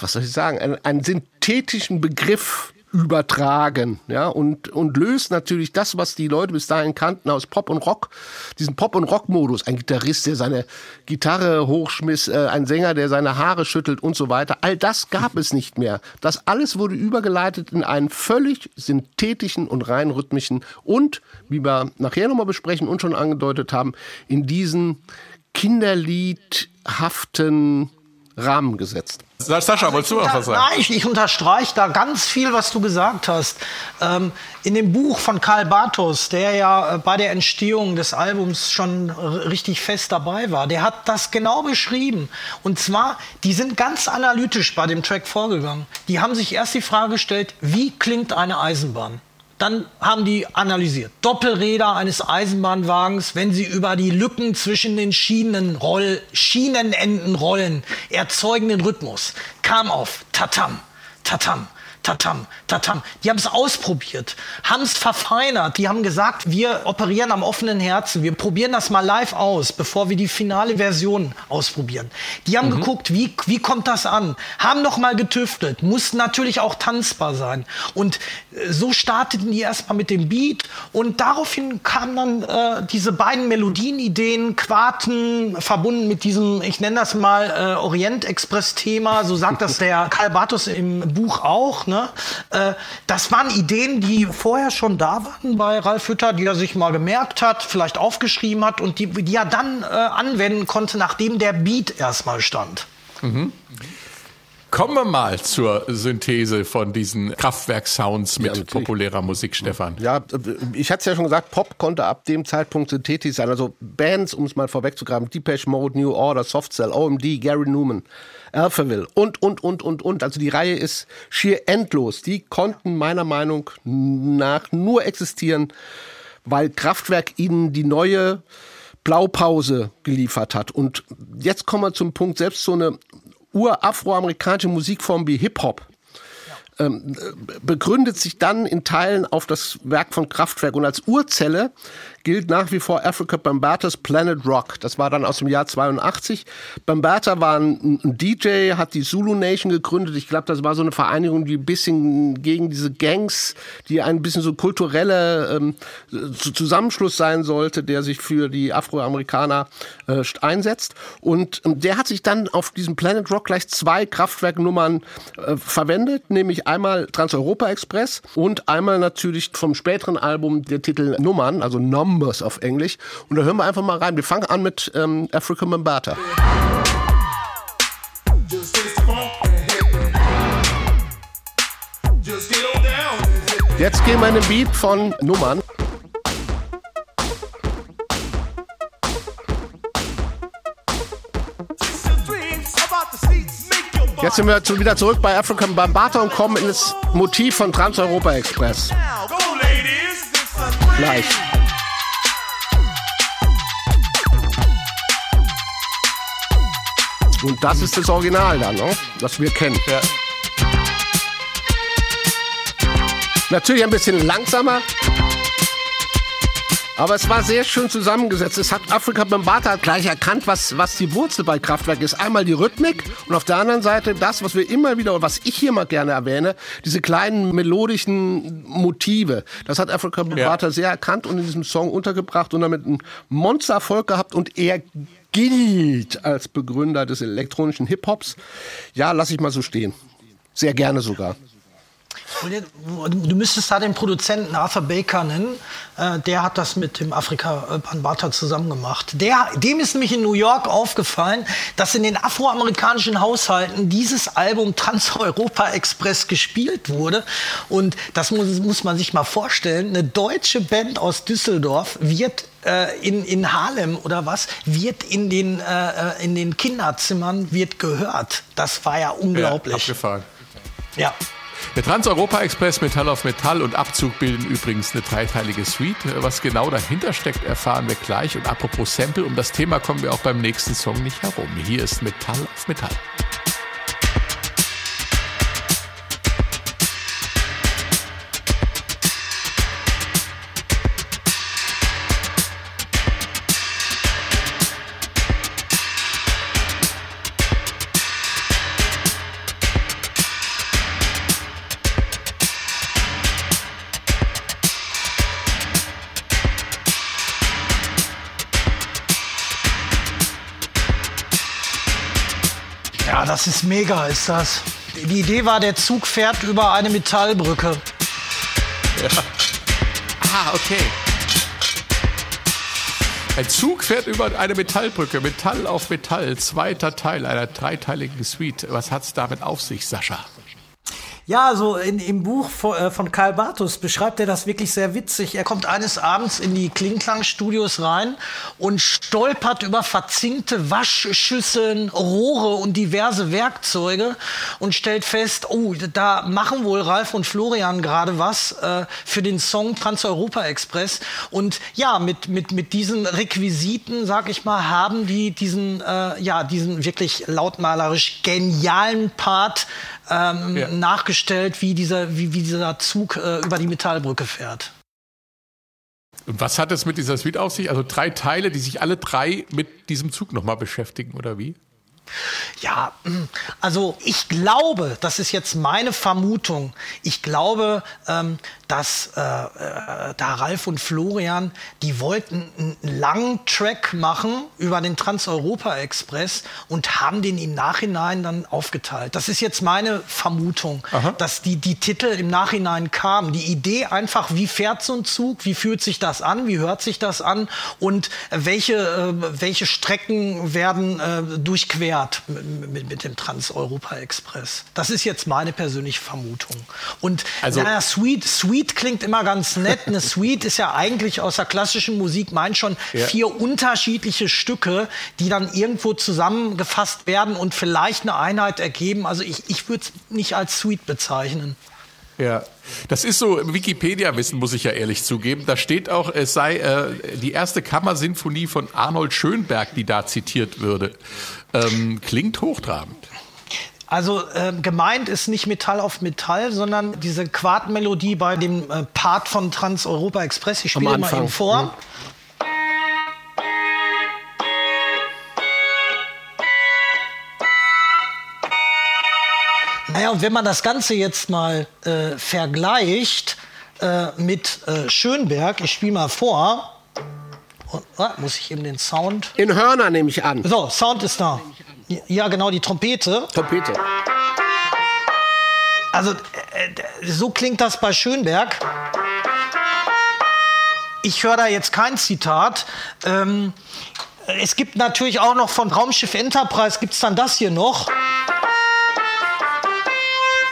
S7: was soll ich sagen, einen, einen synthetischen Begriff übertragen, ja, und, und löst natürlich das, was die Leute bis dahin kannten aus Pop und Rock, diesen Pop- und Rock-Modus. Ein Gitarrist, der seine Gitarre hochschmiss, äh, ein Sänger, der seine Haare schüttelt und so weiter. All das gab es nicht mehr. Das alles wurde übergeleitet in einen völlig synthetischen und rein rhythmischen und, wie wir nachher nochmal besprechen und schon angedeutet haben, in diesen kinderliedhaften Rahmen gesetzt.
S1: Sascha, wolltest du noch was sagen?
S3: Nein, ich, ich unterstreiche da ganz viel, was du gesagt hast. Ähm, in dem Buch von Karl Bartos, der ja äh, bei der Entstehung des Albums schon richtig fest dabei war, der hat das genau beschrieben. Und zwar, die sind ganz analytisch bei dem Track vorgegangen. Die haben sich erst die Frage gestellt, wie klingt eine Eisenbahn? Dann haben die analysiert. Doppelräder eines Eisenbahnwagens, wenn sie über die Lücken zwischen den Schienen roll, Schienenenden rollen, erzeugen den Rhythmus. Kam auf Tatam, Tatam, Tatam, Tatam. Die haben es ausprobiert, haben es verfeinert. Die haben gesagt, wir operieren am offenen Herzen. Wir probieren das mal live aus, bevor wir die finale Version ausprobieren. Die haben geguckt, wie, wie kommt das an? Haben noch mal getüftelt. Muss natürlich auch tanzbar sein. Und äh, so starteten die erstmal mit dem Beat. Und daraufhin kamen dann äh, diese beiden Melodienideen, Quarten, verbunden mit diesem, ich nenne das mal äh, Orient-Express-Thema. So sagt das der Karl Bartos im Buch auch. Ne? Äh, das waren Ideen, die vorher schon da waren bei Ralf Hütter, die er sich mal gemerkt hat, vielleicht aufgeschrieben hat und die, die er dann äh, anwenden konnte, nachdem der Beat erstmal stand.
S1: Kommen wir mal zur Synthese von diesen Kraftwerk-Sounds mit
S7: natürlich.
S1: populärer Musik, Stefan.
S7: Ja, ich hatte es ja schon gesagt, Pop konnte ab dem Zeitpunkt synthetisch sein. Also Bands, um es mal vorwegzugraben, Depeche Mode, New Order, Soft Cell, OMD, Gary Newman, Alphaville und, und, und, und, und. Also die Reihe ist schier endlos. Die konnten meiner Meinung nach nur existieren, weil Kraftwerk ihnen die neue Blaupause geliefert hat. Und jetzt kommen wir zum Punkt, selbst so eine urafroamerikanische Musikform wie Hip-Hop ähm, äh, begründet sich dann in Teilen auf das Werk von Kraftwerk. Und als Urzelle gilt nach wie vor Africa Bambatas Planet Rock. Das war dann aus dem Jahr 82. Bambata war ein, ein DJ, hat die Zulu Nation gegründet. Ich glaube, das war so eine Vereinigung, die ein bisschen gegen diese Gangs, die ein bisschen so kulturelle ähm, zu- Zusammenschluss sein sollte, der sich für die Afroamerikaner äh, einsetzt. Und ähm, der hat sich dann auf diesem Planet Rock gleich zwei Kraftwerknummern äh, verwendet, nämlich einmal Trans-Europa Express und einmal natürlich vom späteren Album der Titel Nummern, also Numbers auf Englisch. Und da hören wir einfach mal rein. Wir fangen an mit ähm, Africa Mambata. Jetzt gehen wir in den Beat von Nummern. Jetzt sind wir wieder zurück bei African Bambata und kommen in das Motiv von Trans-Europa Express.
S9: now. Go, ladies. It's a dream.
S7: Gleich. Und das ist das Original dann, ne? das wir kennen.
S1: Ja.
S7: Natürlich ein bisschen langsamer. Aber es war sehr schön zusammengesetzt. Es hat Afrika Bambata gleich erkannt, was, was die Wurzel bei Kraftwerk ist. Einmal die Rhythmik und auf der anderen Seite das, was wir immer wieder, und was ich hier mal gerne erwähne, diese kleinen melodischen Motive. Das hat Afrika Bambata sehr erkannt und in diesem Song untergebracht und damit einen Monstererfolg gehabt und er gilt als Begründer des elektronischen Hip-Hops. Ja, lass ich mal so stehen. Sehr gerne sogar.
S3: Du müsstest da den Produzenten Arthur Baker nennen. Äh, der hat das mit dem Afrika Bambata zusammen gemacht. Der, dem ist nämlich in New York aufgefallen, dass in den afroamerikanischen Haushalten dieses Album Trans-Europa Express gespielt wurde. Und das muss, muss man sich mal vorstellen. Eine deutsche Band aus Düsseldorf wird äh, in, in Harlem oder was, wird in den, äh, in den Kinderzimmern wird gehört. Das war ja unglaublich.
S1: Ja, abgefahren.
S3: Ja.
S1: Der Trans-Europa-Express Metall auf Metall und Abzug bilden übrigens eine dreiteilige Suite. Was genau dahinter steckt, erfahren wir gleich. Und apropos Sample, um das Thema kommen wir auch beim nächsten Song nicht herum. Hier ist Metall auf Metall.
S3: Das ist mega, ist das. Die Idee war, der Zug fährt über eine Metallbrücke.
S1: Ah, okay. Ein Zug fährt über eine Metallbrücke, Metall auf Metall, zweiter Teil einer dreiteiligen Suite. Was hat's damit auf sich, Sascha?
S3: Ja, also in, im Buch von, äh, von Karl Bartus beschreibt er das wirklich sehr witzig. Er kommt eines Abends in die Klingklang-Studios rein und stolpert über verzinkte Waschschüsseln, Rohre und diverse Werkzeuge und stellt fest, oh, da machen wohl Ralf und Florian gerade was äh, für den Song Trans-Europa Express. Und ja, mit, mit, mit diesen Requisiten, sag ich mal, haben die diesen, äh, ja, diesen wirklich lautmalerisch genialen Part ähm,
S1: Ja.
S3: Nachgestellt, wie dieser, wie, wie dieser Zug äh, über die Metallbrücke fährt.
S1: Und was hat es mit dieser Suite auf sich? Also drei Teile, die sich alle drei mit diesem Zug nochmal beschäftigen, oder wie?
S3: Ja, mm, also ich glaube, das ist jetzt meine Vermutung, ich glaube, ähm, dass äh, äh, da Ralf und Florian, die wollten einen langen Track machen über den Trans-Europa-Express und haben den im Nachhinein dann aufgeteilt. Das ist jetzt meine Vermutung, dass die, die Titel im Nachhinein kamen. Die Idee einfach, wie fährt so ein Zug, wie fühlt sich das an, wie hört sich das an und welche, äh, welche Strecken werden äh, durchquert mit, mit, mit dem Trans-Europa-Express. Das ist jetzt meine persönliche Vermutung. Und
S1: Also-
S3: naja, Sweet, Sweet klingt immer ganz nett. Eine Suite ist ja eigentlich aus der klassischen Musik, meint schon
S1: Ja.
S3: vier unterschiedliche Stücke, die dann irgendwo zusammengefasst werden und vielleicht eine Einheit ergeben. Also ich, ich würde es nicht als Suite bezeichnen.
S1: Ja, das ist so Wikipedia-Wissen, muss ich ja ehrlich zugeben. Da steht auch, es sei äh, die erste Kammersinfonie von Arnold Schönberg, die da zitiert würde. Ähm, klingt hochtrabend.
S3: Also äh, gemeint ist nicht Metall auf Metall, sondern diese Quartmelodie bei dem äh, Part von Trans-Europa Express. Ich spiele mal eben vor.
S7: ne?
S3: Naja, und wenn man das Ganze jetzt mal äh, vergleicht äh, mit äh, Schönberg, ich spiele mal vor. Und, ah, muss ich eben den Sound.
S7: In Hörner nehme ich an.
S3: So, Sound ist da. Ja, genau, die Trompete.
S7: Trompete.
S3: Also, äh, so klingt das bei Schönberg. Ich höre da jetzt kein Zitat. Ähm, es gibt natürlich auch noch von Raumschiff Enterprise, gibt es dann das hier noch.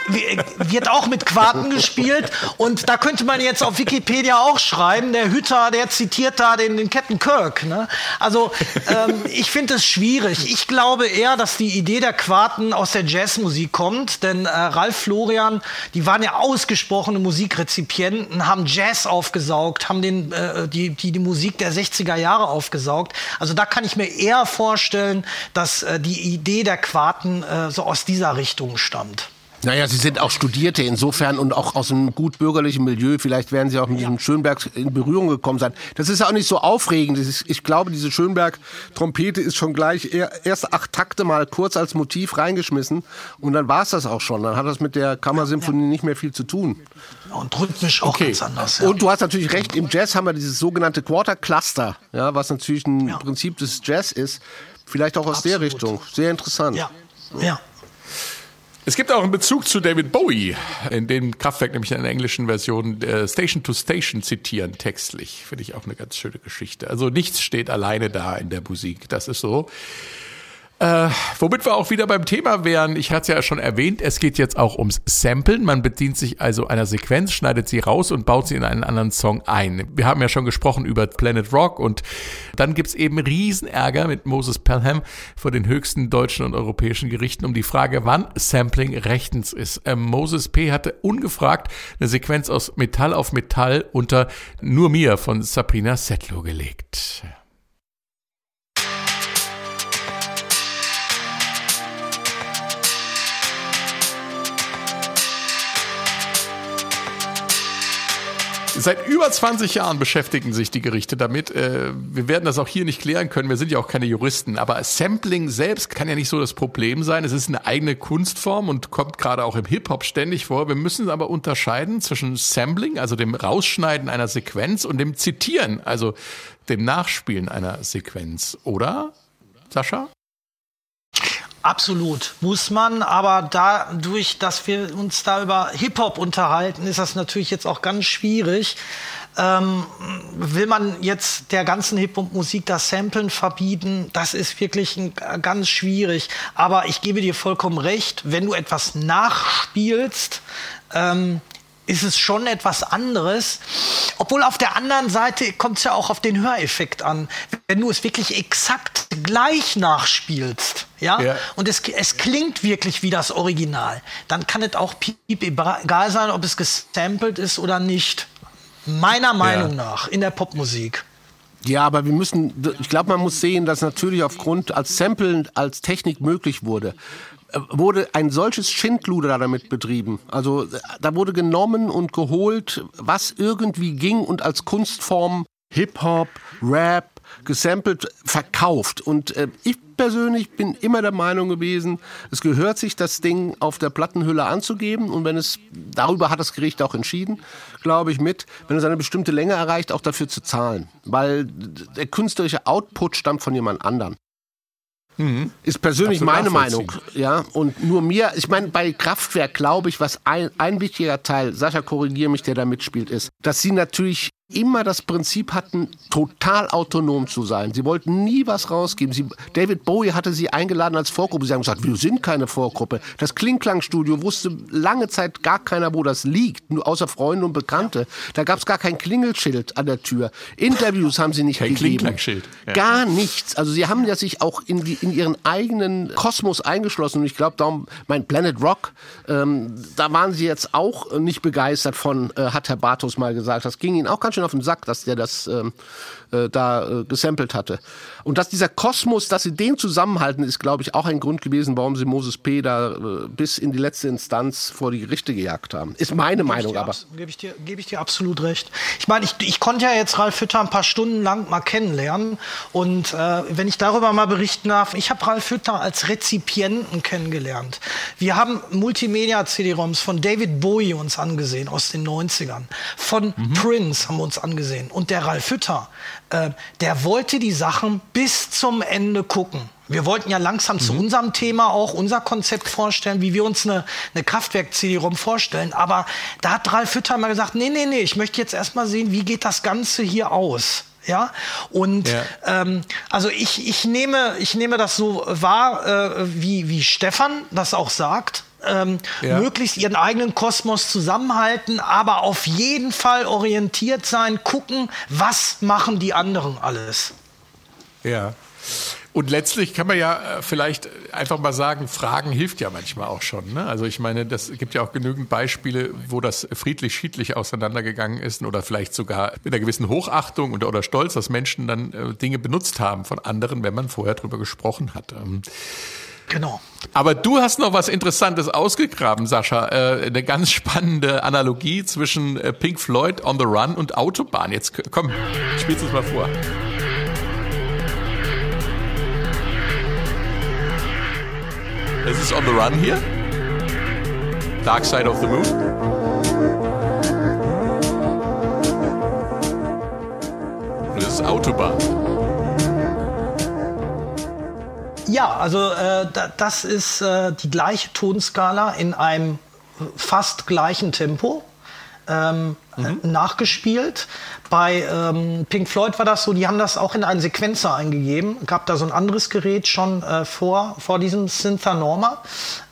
S3: Wird auch mit Quarten gespielt. Und da könnte man jetzt auf Wikipedia auch schreiben, der Hütter, der zitiert da den, den Captain Kirk. Ne? Also ähm, ich finde es schwierig. Ich glaube eher, dass die Idee der Quarten aus der Jazzmusik kommt. Denn äh, Ralf Florian, die waren ja ausgesprochene Musikrezipienten, haben Jazz aufgesaugt, haben den, äh, die, die, die Musik der 60er Jahre aufgesaugt. Also da kann ich mir eher vorstellen, dass äh, die Idee der Quarten äh, so aus dieser Richtung stammt.
S7: Naja, Sie sind auch Studierte insofern und auch aus einem gut bürgerlichen Milieu. Vielleicht werden Sie auch mit diesem Schönberg in Berührung gekommen sein. Das ist auch nicht so aufregend. Ist, ich glaube, diese Schönberg-Trompete ist schon gleich er- erst acht Takte mal kurz als Motiv reingeschmissen und dann war es das auch schon. Dann hat das mit der Kammersymphonie nicht mehr viel zu tun.
S3: Und rhythmisch auch
S1: Okay.
S3: ganz anders. Ja.
S7: Und du hast natürlich recht, im Jazz haben wir dieses sogenannte Quarter Cluster, ja, was natürlich ein
S3: Ja.
S7: Prinzip des Jazz ist. Vielleicht auch aus der
S3: Absolut.
S7: Richtung. Sehr interessant.
S3: ja, ja.
S1: Es gibt auch einen Bezug zu David Bowie, in dem Kraftwerk nämlich in einer englischen Version äh, Station to Station zitieren, textlich. Finde ich auch eine ganz schöne Geschichte. Also nichts steht alleine da in der Musik. Das ist so. Äh, womit wir auch wieder beim Thema wären, ich hatte es ja schon erwähnt, es geht jetzt auch ums Samplen. Man bedient sich also einer Sequenz, schneidet sie raus und baut sie in einen anderen Song ein. Wir haben ja schon gesprochen über Planet Rock und dann gibt's eben Riesenärger mit Moses Pelham vor den höchsten deutschen und europäischen Gerichten um die Frage, wann Sampling rechtens ist. Ähm, Moses P. hatte ungefragt eine Sequenz aus Metall auf Metall unter Nur mir von Sabrina Settler gelegt. Seit über 20 Jahren beschäftigen sich die Gerichte damit. Äh, Wir werden das auch hier nicht klären können. Wir sind ja auch keine Juristen. Aber Sampling selbst kann ja nicht so das Problem sein. Es ist eine eigene Kunstform und kommt gerade auch im Hip-Hop ständig vor. Wir müssen aber unterscheiden zwischen Sampling, also dem Rausschneiden einer Sequenz, und dem Zitieren, also dem Nachspielen einer Sequenz. Oder, Sascha?
S3: Absolut, muss man, aber dadurch, dass wir uns da über Hip-Hop unterhalten, ist das natürlich jetzt auch ganz schwierig. Ähm, will man jetzt der ganzen Hip-Hop-Musik das Samplen verbieten? Das ist wirklich ein, ganz schwierig. Aber ich gebe dir vollkommen recht, wenn du etwas nachspielst, ähm, ist es schon etwas anderes. Obwohl auf der anderen Seite kommt es ja auch auf den Höreffekt an. Wenn du es wirklich exakt gleich nachspielst, ja,
S1: Ja.
S3: und es, es klingt wirklich wie das Original, dann kann es auch piep egal sein, ob es gesampelt ist oder nicht. Meiner Meinung nach in der Popmusik.
S7: Ja, aber wir müssen, ich glaube, man muss sehen, dass natürlich aufgrund, als Samplen als Technik möglich wurde, wurde ein solches Schindluder damit betrieben. Also da wurde genommen und geholt, was irgendwie ging und als Kunstform Hip-Hop, Rap, gesampelt, verkauft. Und äh, ich persönlich bin immer der Meinung gewesen, es gehört sich, das Ding auf der Plattenhülle anzugeben. Und wenn es, darüber hat das Gericht auch entschieden, glaube ich, mit, wenn es eine bestimmte Länge erreicht, auch dafür zu zahlen. Weil der künstlerische Output stammt von jemand anderem. Ist persönlich
S1: Absolut
S7: meine. Meinung, ja. Und nur mir, ich meine, bei Kraftwerk glaube ich, was ein, ein wichtiger Teil, Sascha, korrigiere mich, der da mitspielt, ist, dass sie natürlich immer das Prinzip hatten, total autonom zu sein. Sie wollten nie was rausgeben. Sie, David Bowie hatte sie eingeladen als Vorgruppe. Sie haben gesagt, wir sind keine Vorgruppe. Das Klingklangstudio wusste lange Zeit gar keiner, wo das liegt, nur außer Freunde und Bekannte. Da gab es gar kein Klingelschild an der Tür. Interviews haben sie nicht
S1: Kein
S7: gegeben.
S1: Klingklangschild, ja.
S7: Gar nichts. Also sie haben ja sich auch in, die, in ihren eigenen Kosmos eingeschlossen. Und ich glaube, darum, mein Planet Rock, ähm, da waren sie jetzt auch nicht begeistert von, äh, hat Herr Bartos mal gesagt. Das ging ihnen auch ganz schön auf den Sack, dass der das ähm, äh, da äh, gesampelt hatte. Und dass dieser Kosmos, dass sie den zusammenhalten, ist, glaube ich, auch ein Grund gewesen, warum sie Moses P. da äh, bis in die letzte Instanz vor die Gerichte gejagt haben. Ist meine Meinung
S3: Gebe
S7: aber.
S3: ich, dir, gebe, ich dir, gebe ich dir absolut recht. Ich meine, ich, ich konnte ja jetzt Ralf Hütter ein paar Stunden lang mal kennenlernen. Und äh, wenn ich darüber mal berichten darf, ich habe Ralf Hütter als Rezipienten kennengelernt. Wir haben Multimedia-CD-ROMs von David Bowie uns angesehen aus den 90ern. Von Prince haben wir uns angesehen. Und der Ralf Hütter, äh, der wollte die Sachen bis zum Ende gucken. Wir wollten ja langsam zu unserem Thema auch unser Konzept vorstellen, wie wir uns eine, eine Kraftwerk-CD-ROM vorstellen. Aber da hat Ralf Hütter mal gesagt, nee, nee, nee, ich möchte jetzt erstmal sehen, wie geht das Ganze hier aus. Ja, und
S1: Ja.
S3: ähm, also ich, ich, nehme, ich nehme das so wahr, äh, wie, wie Stefan das auch sagt. Ähm,
S1: Ja.
S3: Möglichst ihren eigenen Kosmos zusammenhalten, aber auf jeden Fall orientiert sein, gucken, was machen die anderen alles.
S1: Ja. Und letztlich kann man ja äh, vielleicht einfach mal sagen, Fragen hilft ja manchmal auch schon. Ne? Also ich meine, das gibt ja auch genügend Beispiele, wo das friedlich-schiedlich auseinandergegangen ist oder vielleicht sogar mit einer gewissen Hochachtung oder, oder Stolz, dass Menschen dann äh, Dinge benutzt haben von anderen, wenn man vorher drüber gesprochen hat. Ähm,
S3: Genau.
S1: Aber du hast noch was Interessantes ausgegraben, Sascha. Äh, eine ganz spannende Analogie zwischen äh, Pink Floyd on the Run und Autobahn. Jetzt komm, spielst du es mal vor. Es ist On the Run hier. Dark Side of the Moon. Und es ist Autobahn.
S3: Ja, also äh, da, das ist äh, die gleiche Tonskala in einem fast gleichen Tempo. Ähm, äh, nachgespielt. Bei ähm, Pink Floyd war das so, die haben das auch in einen Sequenzer eingegeben. Gab da so ein anderes Gerät schon äh, vor, vor diesem Synther Norma.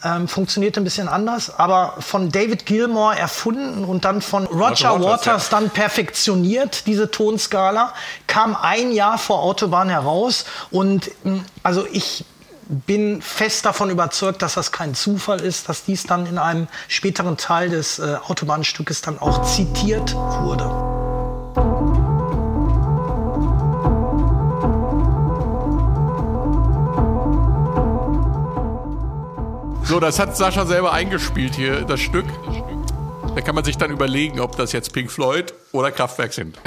S3: Ähm, funktionierte ein bisschen anders, aber von David Gilmour erfunden und dann von Roger,
S1: Roger Waters,
S3: Waters dann perfektioniert, diese Tonskala, kam ein Jahr vor Autobahn heraus und mh, also ich bin fest davon überzeugt, dass das kein Zufall ist, dass dies dann in einem späteren Teil des äh, Autobahnstückes dann auch zitiert wurde.
S1: So, das hat Sascha selber eingespielt hier, das Stück. Da kann man sich dann überlegen, ob das jetzt Pink Floyd oder Kraftwerk sind.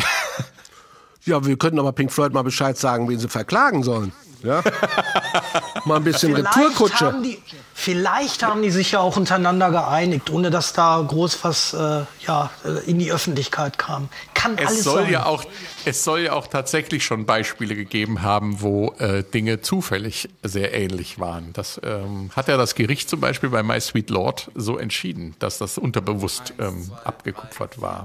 S7: Ja, wir könnten aber Pink Floyd mal Bescheid sagen, wen sie verklagen sollen. Ja? mal ein bisschen Retourkutsche.
S3: haben, die, vielleicht haben die sich ja auch untereinander geeinigt, ohne dass da groß was äh, ja, äh, in die Öffentlichkeit kam. Kann
S1: Es
S3: alles
S1: soll
S3: sein.
S1: ja auch, es soll ja auch tatsächlich schon Beispiele gegeben haben, wo äh, Dinge zufällig sehr ähnlich waren. Das ähm, hat ja das Gericht zum Beispiel bei My Sweet Lord so entschieden, dass das unterbewusst ähm, abgekupfert war.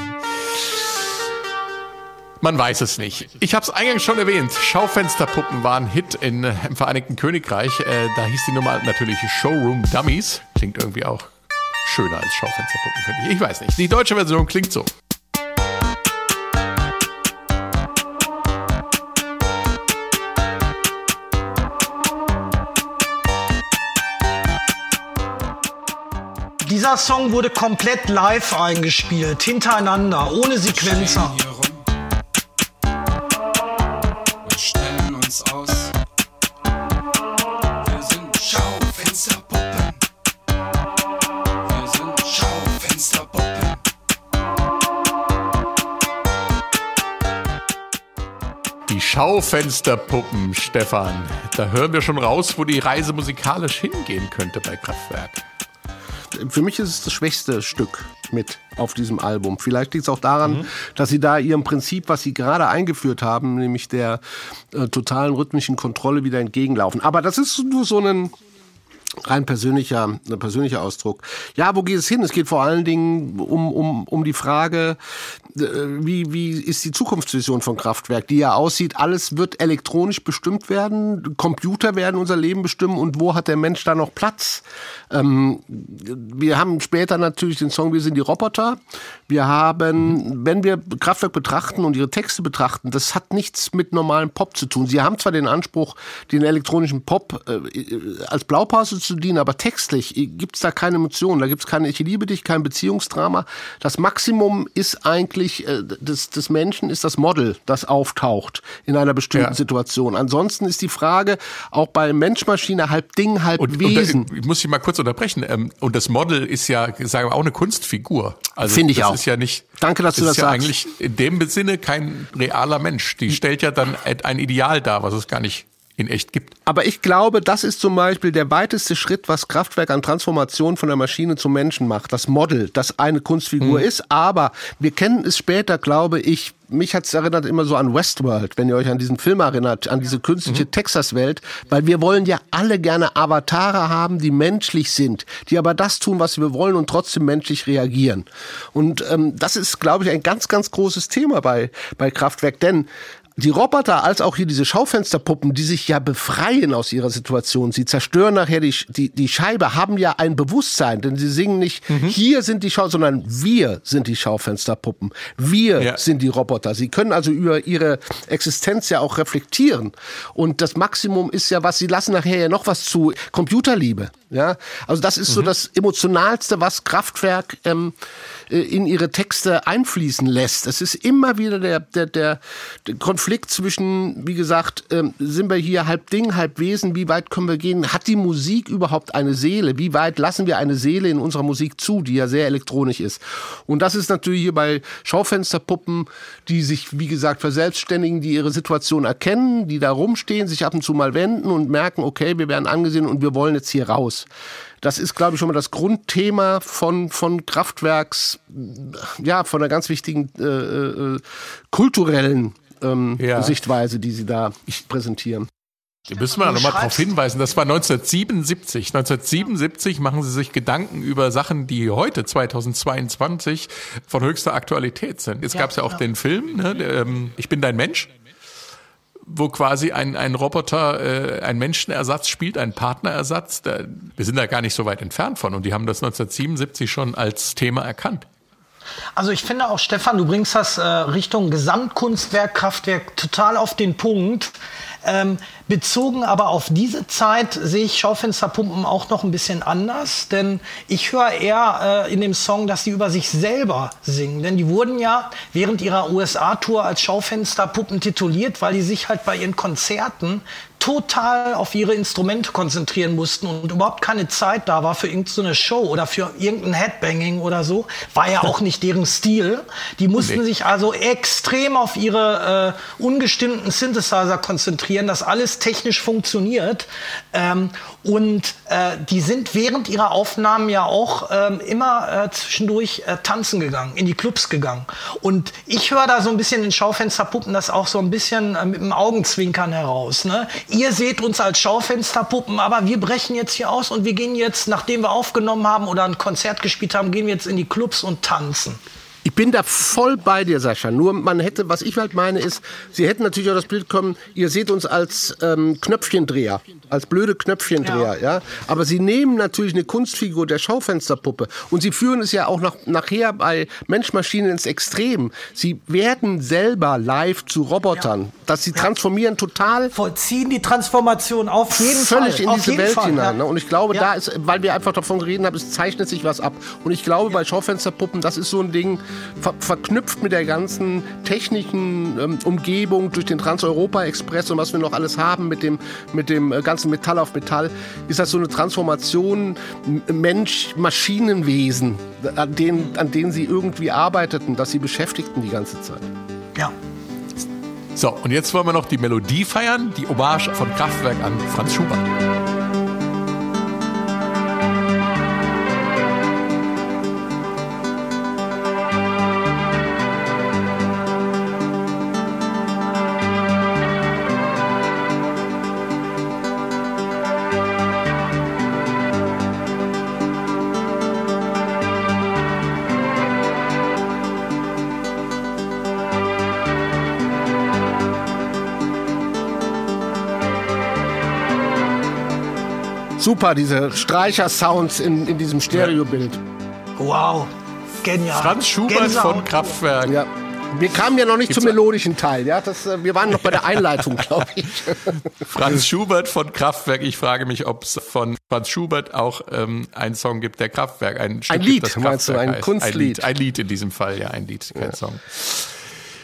S1: Man weiß es nicht. Ich habe es eingangs schon erwähnt. Schaufensterpuppen waren Hit in, äh, im Vereinigten Königreich. Äh, da hieß die Nummer natürlich Showroom Dummies. Klingt irgendwie auch schöner als Schaufensterpuppen, finde ich. Ich weiß nicht. Die deutsche Version klingt so.
S3: Dieser Song wurde komplett live eingespielt, hintereinander, ohne Sequenzer.
S5: Schaufensterpuppen,
S1: Stefan. Da hören wir schon raus, wo die Reise musikalisch hingehen könnte bei Kraftwerk.
S7: Für mich ist es das schwächste Stück mit auf diesem Album. Vielleicht liegt es auch daran, dass sie da ihrem Prinzip, was sie gerade eingeführt haben, nämlich der äh, totalen rhythmischen Kontrolle wieder entgegenlaufen. Aber das ist nur so ein rein persönlicher, ein persönlicher Ausdruck. Ja, wo geht es hin? Es geht vor allen Dingen um, um, um die Frage, äh, wie, wie ist die Zukunftsvision von Kraftwerk, die ja aussieht, alles wird elektronisch bestimmt werden, Computer werden unser Leben bestimmen und wo hat der Mensch da noch Platz? Ähm, wir haben später natürlich den Song Wir sind die Roboter. Wir haben, wenn wir Kraftwerk betrachten und ihre Texte betrachten, das hat nichts mit normalem Pop zu tun. Sie haben zwar den Anspruch, den elektronischen Pop äh, als Blaupause zu dienen, aber textlich gibt es da keine Emotionen, da gibt es keine Ich liebe dich, kein Beziehungsdrama. Das Maximum ist eigentlich äh, des, des Menschen, ist das Model, das auftaucht in einer bestimmten
S1: Ja.
S7: Situation. Ansonsten ist die Frage, auch bei Mensch-Maschine halb Ding, halb
S1: Und, und
S7: Wesen.
S1: da, ich muss dich mal kurz unterbrechen. Ähm, und das Model ist ja, sagen wir, auch eine Kunstfigur. Also
S7: Finde ich
S1: das
S7: auch.
S1: ist ja nicht.
S7: Danke, dass du das
S1: ist ja
S7: sagst.
S1: eigentlich in dem Sinne kein realer Mensch. Die stellt ja dann ein Ideal dar, was es gar nicht in echt gibt.
S7: Aber ich glaube, das ist zum Beispiel der weiteste Schritt, was Kraftwerk an Transformation von der Maschine zum Menschen macht. Das Model, das eine Kunstfigur
S1: Hm.
S7: ist. Aber wir kennen es später, glaube ich, mich hat es erinnert immer so an Westworld, wenn ihr euch an diesen Film erinnert, an diese künstliche
S1: Mhm.
S7: Texas-Welt, weil wir wollen ja alle gerne Avatare haben, die menschlich sind, die aber das tun, was wir wollen und trotzdem menschlich reagieren. Und ähm, das ist, glaube ich, ein ganz, ganz großes Thema bei, bei Kraftwerk, denn die Roboter als auch hier diese Schaufensterpuppen, die sich ja befreien aus ihrer Situation, sie zerstören nachher die, die, die Scheibe, haben ja ein Bewusstsein, denn sie singen nicht, hier sind die Schau, sondern wir sind die Schaufensterpuppen. Wir
S1: Ja.
S7: sind die Roboter. Sie können also über ihre Existenz ja auch reflektieren. Und das Maximum ist ja was, sie lassen nachher ja noch was zu, Computerliebe. Ja, also das ist so das Emotionalste, was Kraftwerk ähm, äh, in ihre Texte einfließen lässt. Es ist immer wieder der, der, der, der Konflikt zwischen, wie gesagt, ähm, sind wir hier halb Ding, halb Wesen, wie weit können wir gehen? Hat die Musik überhaupt eine Seele? Wie weit lassen wir eine Seele in unserer Musik zu, die ja sehr elektronisch ist? Und das ist natürlich hier bei Schaufensterpuppen, die sich, wie gesagt, verselbstständigen, die ihre Situation erkennen, die da rumstehen, sich ab und zu mal wenden und merken, okay, wir werden angesehen und wir wollen jetzt hier raus. Das ist, glaube ich, schon mal das Grundthema von, von Kraftwerks, ja, von einer ganz wichtigen äh, äh, kulturellen ähm,
S1: Ja.
S7: Sichtweise, die sie da präsentieren.
S1: Da müssen wir nochmal darauf hinweisen, das war 1977. 1977 machen sie sich Gedanken über Sachen, die heute, 2022, von höchster Aktualität sind. Jetzt
S3: Ja,
S1: gab es ja auch
S3: ja.
S1: den Film, ne, der, ähm, Ich bin dein Mensch, wo quasi ein, ein Roboter äh, ein Menschenersatz spielt, ein Partnerersatz. Da, wir sind da gar nicht so weit entfernt von und die haben das 1977 schon als Thema erkannt.
S3: Also ich finde auch, Stefan, du bringst das äh, Richtung Gesamtkunstwerk, Kraftwerk total auf den Punkt. Ähm, bezogen aber auf diese Zeit sehe ich Schaufensterpumpen auch noch ein bisschen anders, denn ich höre eher äh, in dem Song, dass die über sich selber singen. Denn die wurden ja während ihrer USA-Tour als Schaufensterpuppen tituliert, weil die sich halt bei ihren Konzerten total auf ihre Instrumente konzentrieren mussten und überhaupt keine Zeit da war für irgendeine Show oder für irgendein Headbanging oder so. War ja auch nicht deren Stil. Die mussten
S1: Nee.
S3: sich also extrem auf ihre äh, ungestimmten Synthesizer konzentrieren, dass alles technisch funktioniert. Ähm, und äh, die sind während ihrer Aufnahmen ja auch ähm, immer äh, zwischendurch äh, tanzen gegangen, in die Clubs gegangen. Und ich höre da so ein bisschen in Schaufensterpuppen das auch so ein bisschen äh, mit dem Augenzwinkern heraus. Ne? Ihr seht uns als Schaufensterpuppen, aber wir brechen jetzt hier aus und wir gehen jetzt, nachdem wir aufgenommen haben oder ein Konzert gespielt haben, gehen wir jetzt in die Clubs und tanzen.
S7: Ich bin da voll bei dir, Sascha. Nur man hätte, was ich halt meine, ist, sie hätten natürlich auch das Bild kommen, ihr seht uns als ähm, Knöpfchendreher, als blöde Knöpfchendreher, ja. Aber sie nehmen natürlich eine Kunstfigur der Schaufensterpuppe und sie führen es ja auch nach, nachher bei Mensch-Maschinen ins Extrem. Sie werden selber live zu Robotern. Dass sie transformieren total
S3: Vollziehen die Transformation auf jeden
S7: völlig
S3: Fall.
S7: in
S3: auf
S7: diese Welt
S3: Fall,
S7: hinein.
S3: ja.
S7: Ne? Und ich glaube,
S3: Ja.
S7: da ist, weil wir einfach davon geredet haben, es zeichnet sich was ab. Und ich glaube, bei Schaufensterpuppen, das ist so ein Ding, ver verknüpft mit der ganzen technischen ähm, Umgebung durch den Trans-Europa-Express und was wir noch alles haben mit dem, mit dem äh, ganzen Metall auf Metall, ist das so eine Transformation Mensch-Maschinenwesen, an denen, an denen sie irgendwie arbeiteten, dass sie beschäftigten die ganze Zeit.
S3: Ja.
S1: So, und jetzt wollen wir noch die Melodie feiern, die Hommage von Kraftwerk an Franz Schubert.
S7: Super, diese Streicher-Sounds in, in diesem Stereobild.
S3: Wow. Genial.
S1: Franz Schubert
S3: Gänsehaut.
S1: von Kraftwerk.
S7: Ja. Wir kamen ja noch nicht
S1: Gibt's
S7: zum melodischen Teil. Ja? Das, äh, wir waren noch bei der Einleitung, glaube ich.
S1: Franz Schubert von Kraftwerk. Ich frage mich, ob es von Franz Schubert auch ähm, einen Song gibt, der Kraftwerk, ein Stück
S7: Ein Lied,
S1: gibt, das
S7: meinst du,
S1: Kraftwerk
S7: ein
S1: heißt.
S7: Kunstlied?
S1: Ein Lied, ein Lied in diesem Fall, ja, ein Lied, kein Song.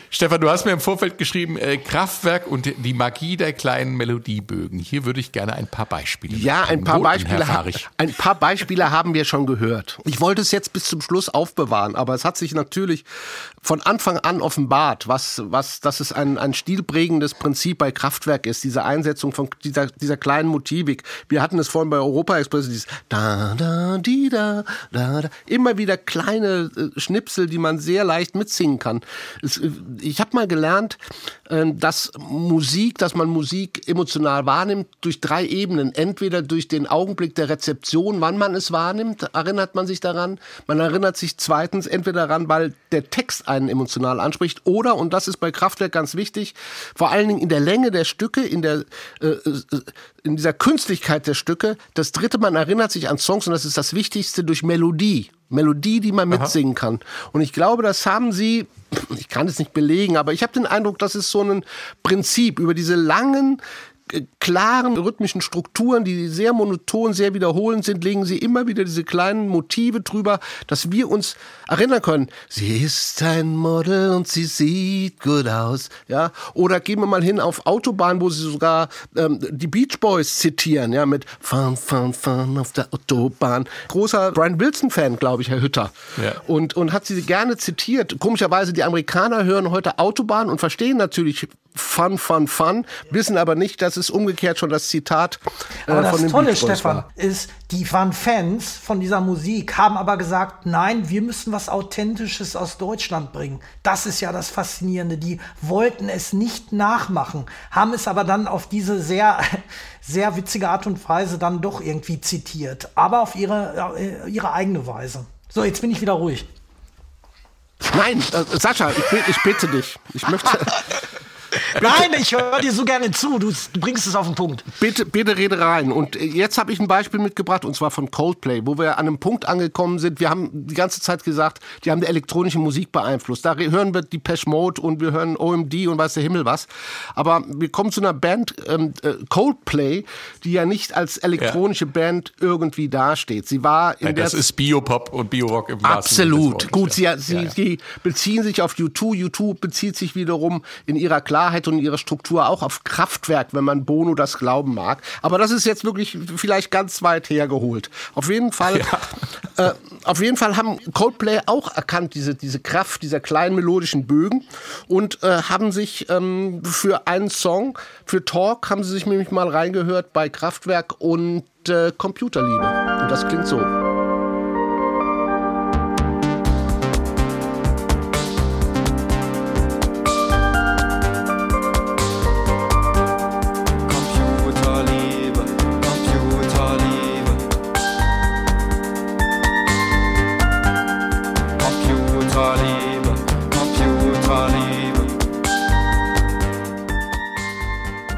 S1: Stefan, du hast mir im Vorfeld geschrieben, äh, Kraftwerk und die Magie der kleinen Melodiebögen. Hier würde ich gerne ein paar Beispiele
S7: Ja, ein paar, Beispiele, ha- ein paar Beispiele haben wir schon gehört. Ich wollte es jetzt bis zum Schluss aufbewahren, aber es hat sich natürlich von Anfang an offenbart, was, was, dass es ein, ein stilprägendes Prinzip bei Kraftwerk ist, diese Einsetzung von dieser, dieser kleinen Motivik. Wir hatten es vorhin bei Europa Express, dieses da, da, di, da, da, da. Immer wieder kleine äh, Schnipsel, die man sehr leicht mitsingen kann. Es, äh, ich habe mal gelernt, äh, dass Musik, dass man Musik emotional wahrnimmt durch drei Ebenen. Entweder durch den Augenblick der Rezeption, wann man es wahrnimmt, erinnert man sich daran. Man erinnert sich zweitens entweder daran, weil der Text einen emotional anspricht oder, und das ist bei Kraftwerk ganz wichtig, vor allen Dingen in der Länge der Stücke, in der, äh, äh, in dieser Künstlichkeit der Stücke. Das dritte, man erinnert sich an Songs und das ist das Wichtigste durch Melodie. Melodie, die man mitsingen kann. Und ich glaube, das haben sie, ich kann es nicht belegen, aber ich habe den Eindruck, das ist so ein Prinzip über diese langen klaren rhythmischen Strukturen, die sehr monoton, sehr wiederholend sind, legen sie immer wieder diese kleinen Motive drüber, dass wir uns erinnern können. Sie ist ein Model und sie sieht gut aus. Ja, oder gehen wir mal hin auf Autobahn, wo sie sogar ähm, die Beach Boys zitieren, ja, mit Fahren, fahren, fahren auf der Autobahn. Großer Brian Wilson-Fan, glaube ich, Herr Hütter.
S1: Ja.
S7: Und, und hat sie gerne zitiert. Komischerweise, die Amerikaner hören heute Autobahn und verstehen natürlich Fun, Fun, Fun, wissen aber nicht, dass es umgekehrt schon das Zitat äh,
S3: Aber
S7: von
S3: das Tolle,
S7: Beach Boys
S3: Stefan,
S7: war.
S3: ist, die waren Fans von dieser Musik, haben aber gesagt, nein, wir müssen was Authentisches aus Deutschland bringen. Das ist ja das Faszinierende. Die wollten es nicht nachmachen, haben es aber dann auf diese sehr, sehr witzige Art und Weise dann doch irgendwie zitiert. Aber auf ihre, äh, ihre eigene Weise. So, jetzt bin ich wieder ruhig.
S7: Nein, äh, Sascha, ich, ich bitte dich. Ich möchte,
S3: Nein, ich höre dir so gerne zu. Du, du bringst es auf den Punkt.
S7: bitte, bitte rede rein. Und jetzt habe ich ein Beispiel mitgebracht, und zwar von Coldplay, wo wir an einem Punkt angekommen sind. Wir haben die ganze Zeit gesagt, die haben die elektronische Musik beeinflusst. Da re- hören wir die Mode und wir hören OMD und weiß der Himmel was. Aber wir kommen zu einer Band, ähm, äh, Coldplay, die ja nicht als elektronische Band irgendwie dasteht. Sie war in
S1: Nein,
S7: der
S1: das ist Biopop und Biorock im
S7: Absolut. Gut, sie,
S1: ja.
S7: sie,
S1: Ja, ja.
S7: sie beziehen sich auf U2. U2 bezieht sich wiederum in ihrer Klarheit und ihrer Struktur auch auf Kraftwerk, wenn man Bono das glauben mag. Aber das ist jetzt wirklich vielleicht ganz weit hergeholt. Auf jeden Fall, äh, auf jeden Fall haben Coldplay auch erkannt, diese, diese Kraft dieser kleinen melodischen Bögen und äh, haben sich ähm, für einen Song, für Talk, haben sie sich nämlich mal reingehört bei Kraftwerk und äh, Computerliebe. Und das klingt so.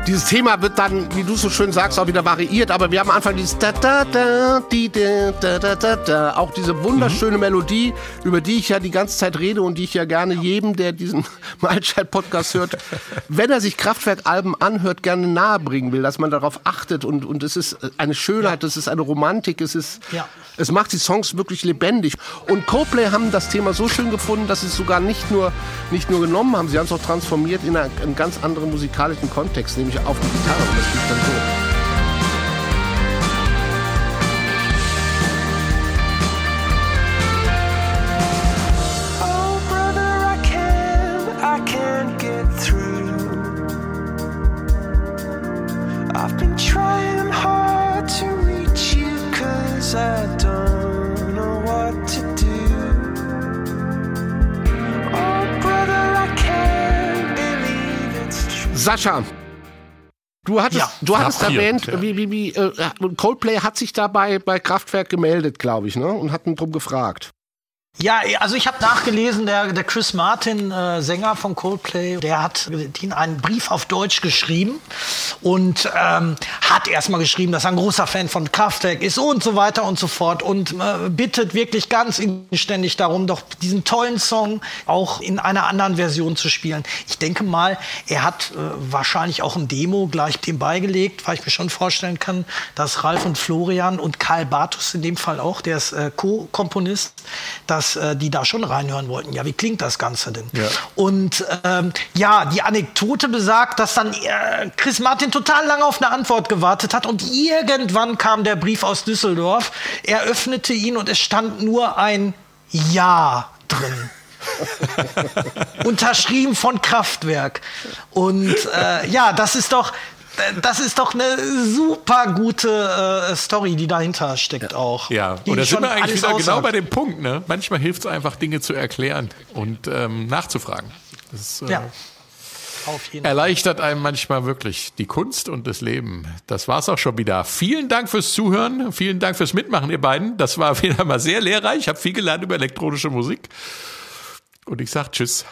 S7: Dieses Thema wird dann, wie du so schön sagst, auch wieder variiert, aber wir haben am Anfang dieses da da da die da da da da da auch diese wunderschöne Melodie, über die ich ja die ganze Zeit rede und die ich ja gerne jedem, der diesen Malscheid Podcast hört, wenn er sich Kraftwerk-Alben anhört, gerne nahebringen will, dass man darauf achtet und und es ist eine Schönheit, es ist eine Romantik, es ist
S3: Ja.
S7: Es macht die Songs wirklich lebendig. Und Coldplay haben das Thema so schön gefunden, dass sie es sogar nicht nur, nicht nur genommen haben, sie haben es auch transformiert in einen, einen ganz anderen musikalischen Kontext, nämlich auf die Gitarre. Und das klingt dann so. Sascha, du hattest,
S3: Ja,
S7: du hattest erwähnt,
S1: ja.
S7: wie, wie, wie, äh, Coldplay hat sich dabei bei Kraftwerk gemeldet, glaube ich, ne? und hat ihn drum gefragt.
S3: Ja, also ich habe nachgelesen, der, der Chris Martin, äh, Sänger von Coldplay, der hat ihnen einen Brief auf Deutsch geschrieben und ähm, hat erstmal geschrieben, dass er ein großer Fan von Kraftwerk ist und so weiter und so fort und äh, bittet wirklich ganz inständig darum, doch diesen tollen Song auch in einer anderen Version zu spielen. Ich denke mal, er hat äh, wahrscheinlich auch ein Demo gleich dem beigelegt, weil ich mir schon vorstellen kann, dass Ralf und Florian und Karl Bartus in dem Fall auch, der ist äh, Co-Komponist, dass äh, die da schon reinhören wollten. Ja, wie klingt das Ganze denn?
S1: Ja.
S3: Und ähm, ja, die Anekdote besagt, dass dann äh, Chris Martin total lange auf eine Antwort gewartet hat und irgendwann kam der Brief aus Düsseldorf. Er öffnete ihn und es stand nur ein Ja drin. Unterschrieben von Kraftwerk. Und äh, ja, das ist doch. Das ist doch eine super gute äh, Story, die dahinter steckt auch.
S1: Ja, und da sind wir eigentlich wieder genau
S3: aussagt.
S1: bei dem Punkt. Ne? Manchmal hilft es einfach, Dinge zu erklären und ähm, nachzufragen. Das äh,
S3: Ja, auf jeden Fall.
S1: erleichtert einem manchmal wirklich die Kunst und das Leben. Das war's auch schon wieder. Vielen Dank fürs Zuhören, vielen Dank fürs Mitmachen, ihr beiden. Das war wieder mal sehr lehrreich. Ich habe viel gelernt über elektronische Musik. Und ich sag Tschüss.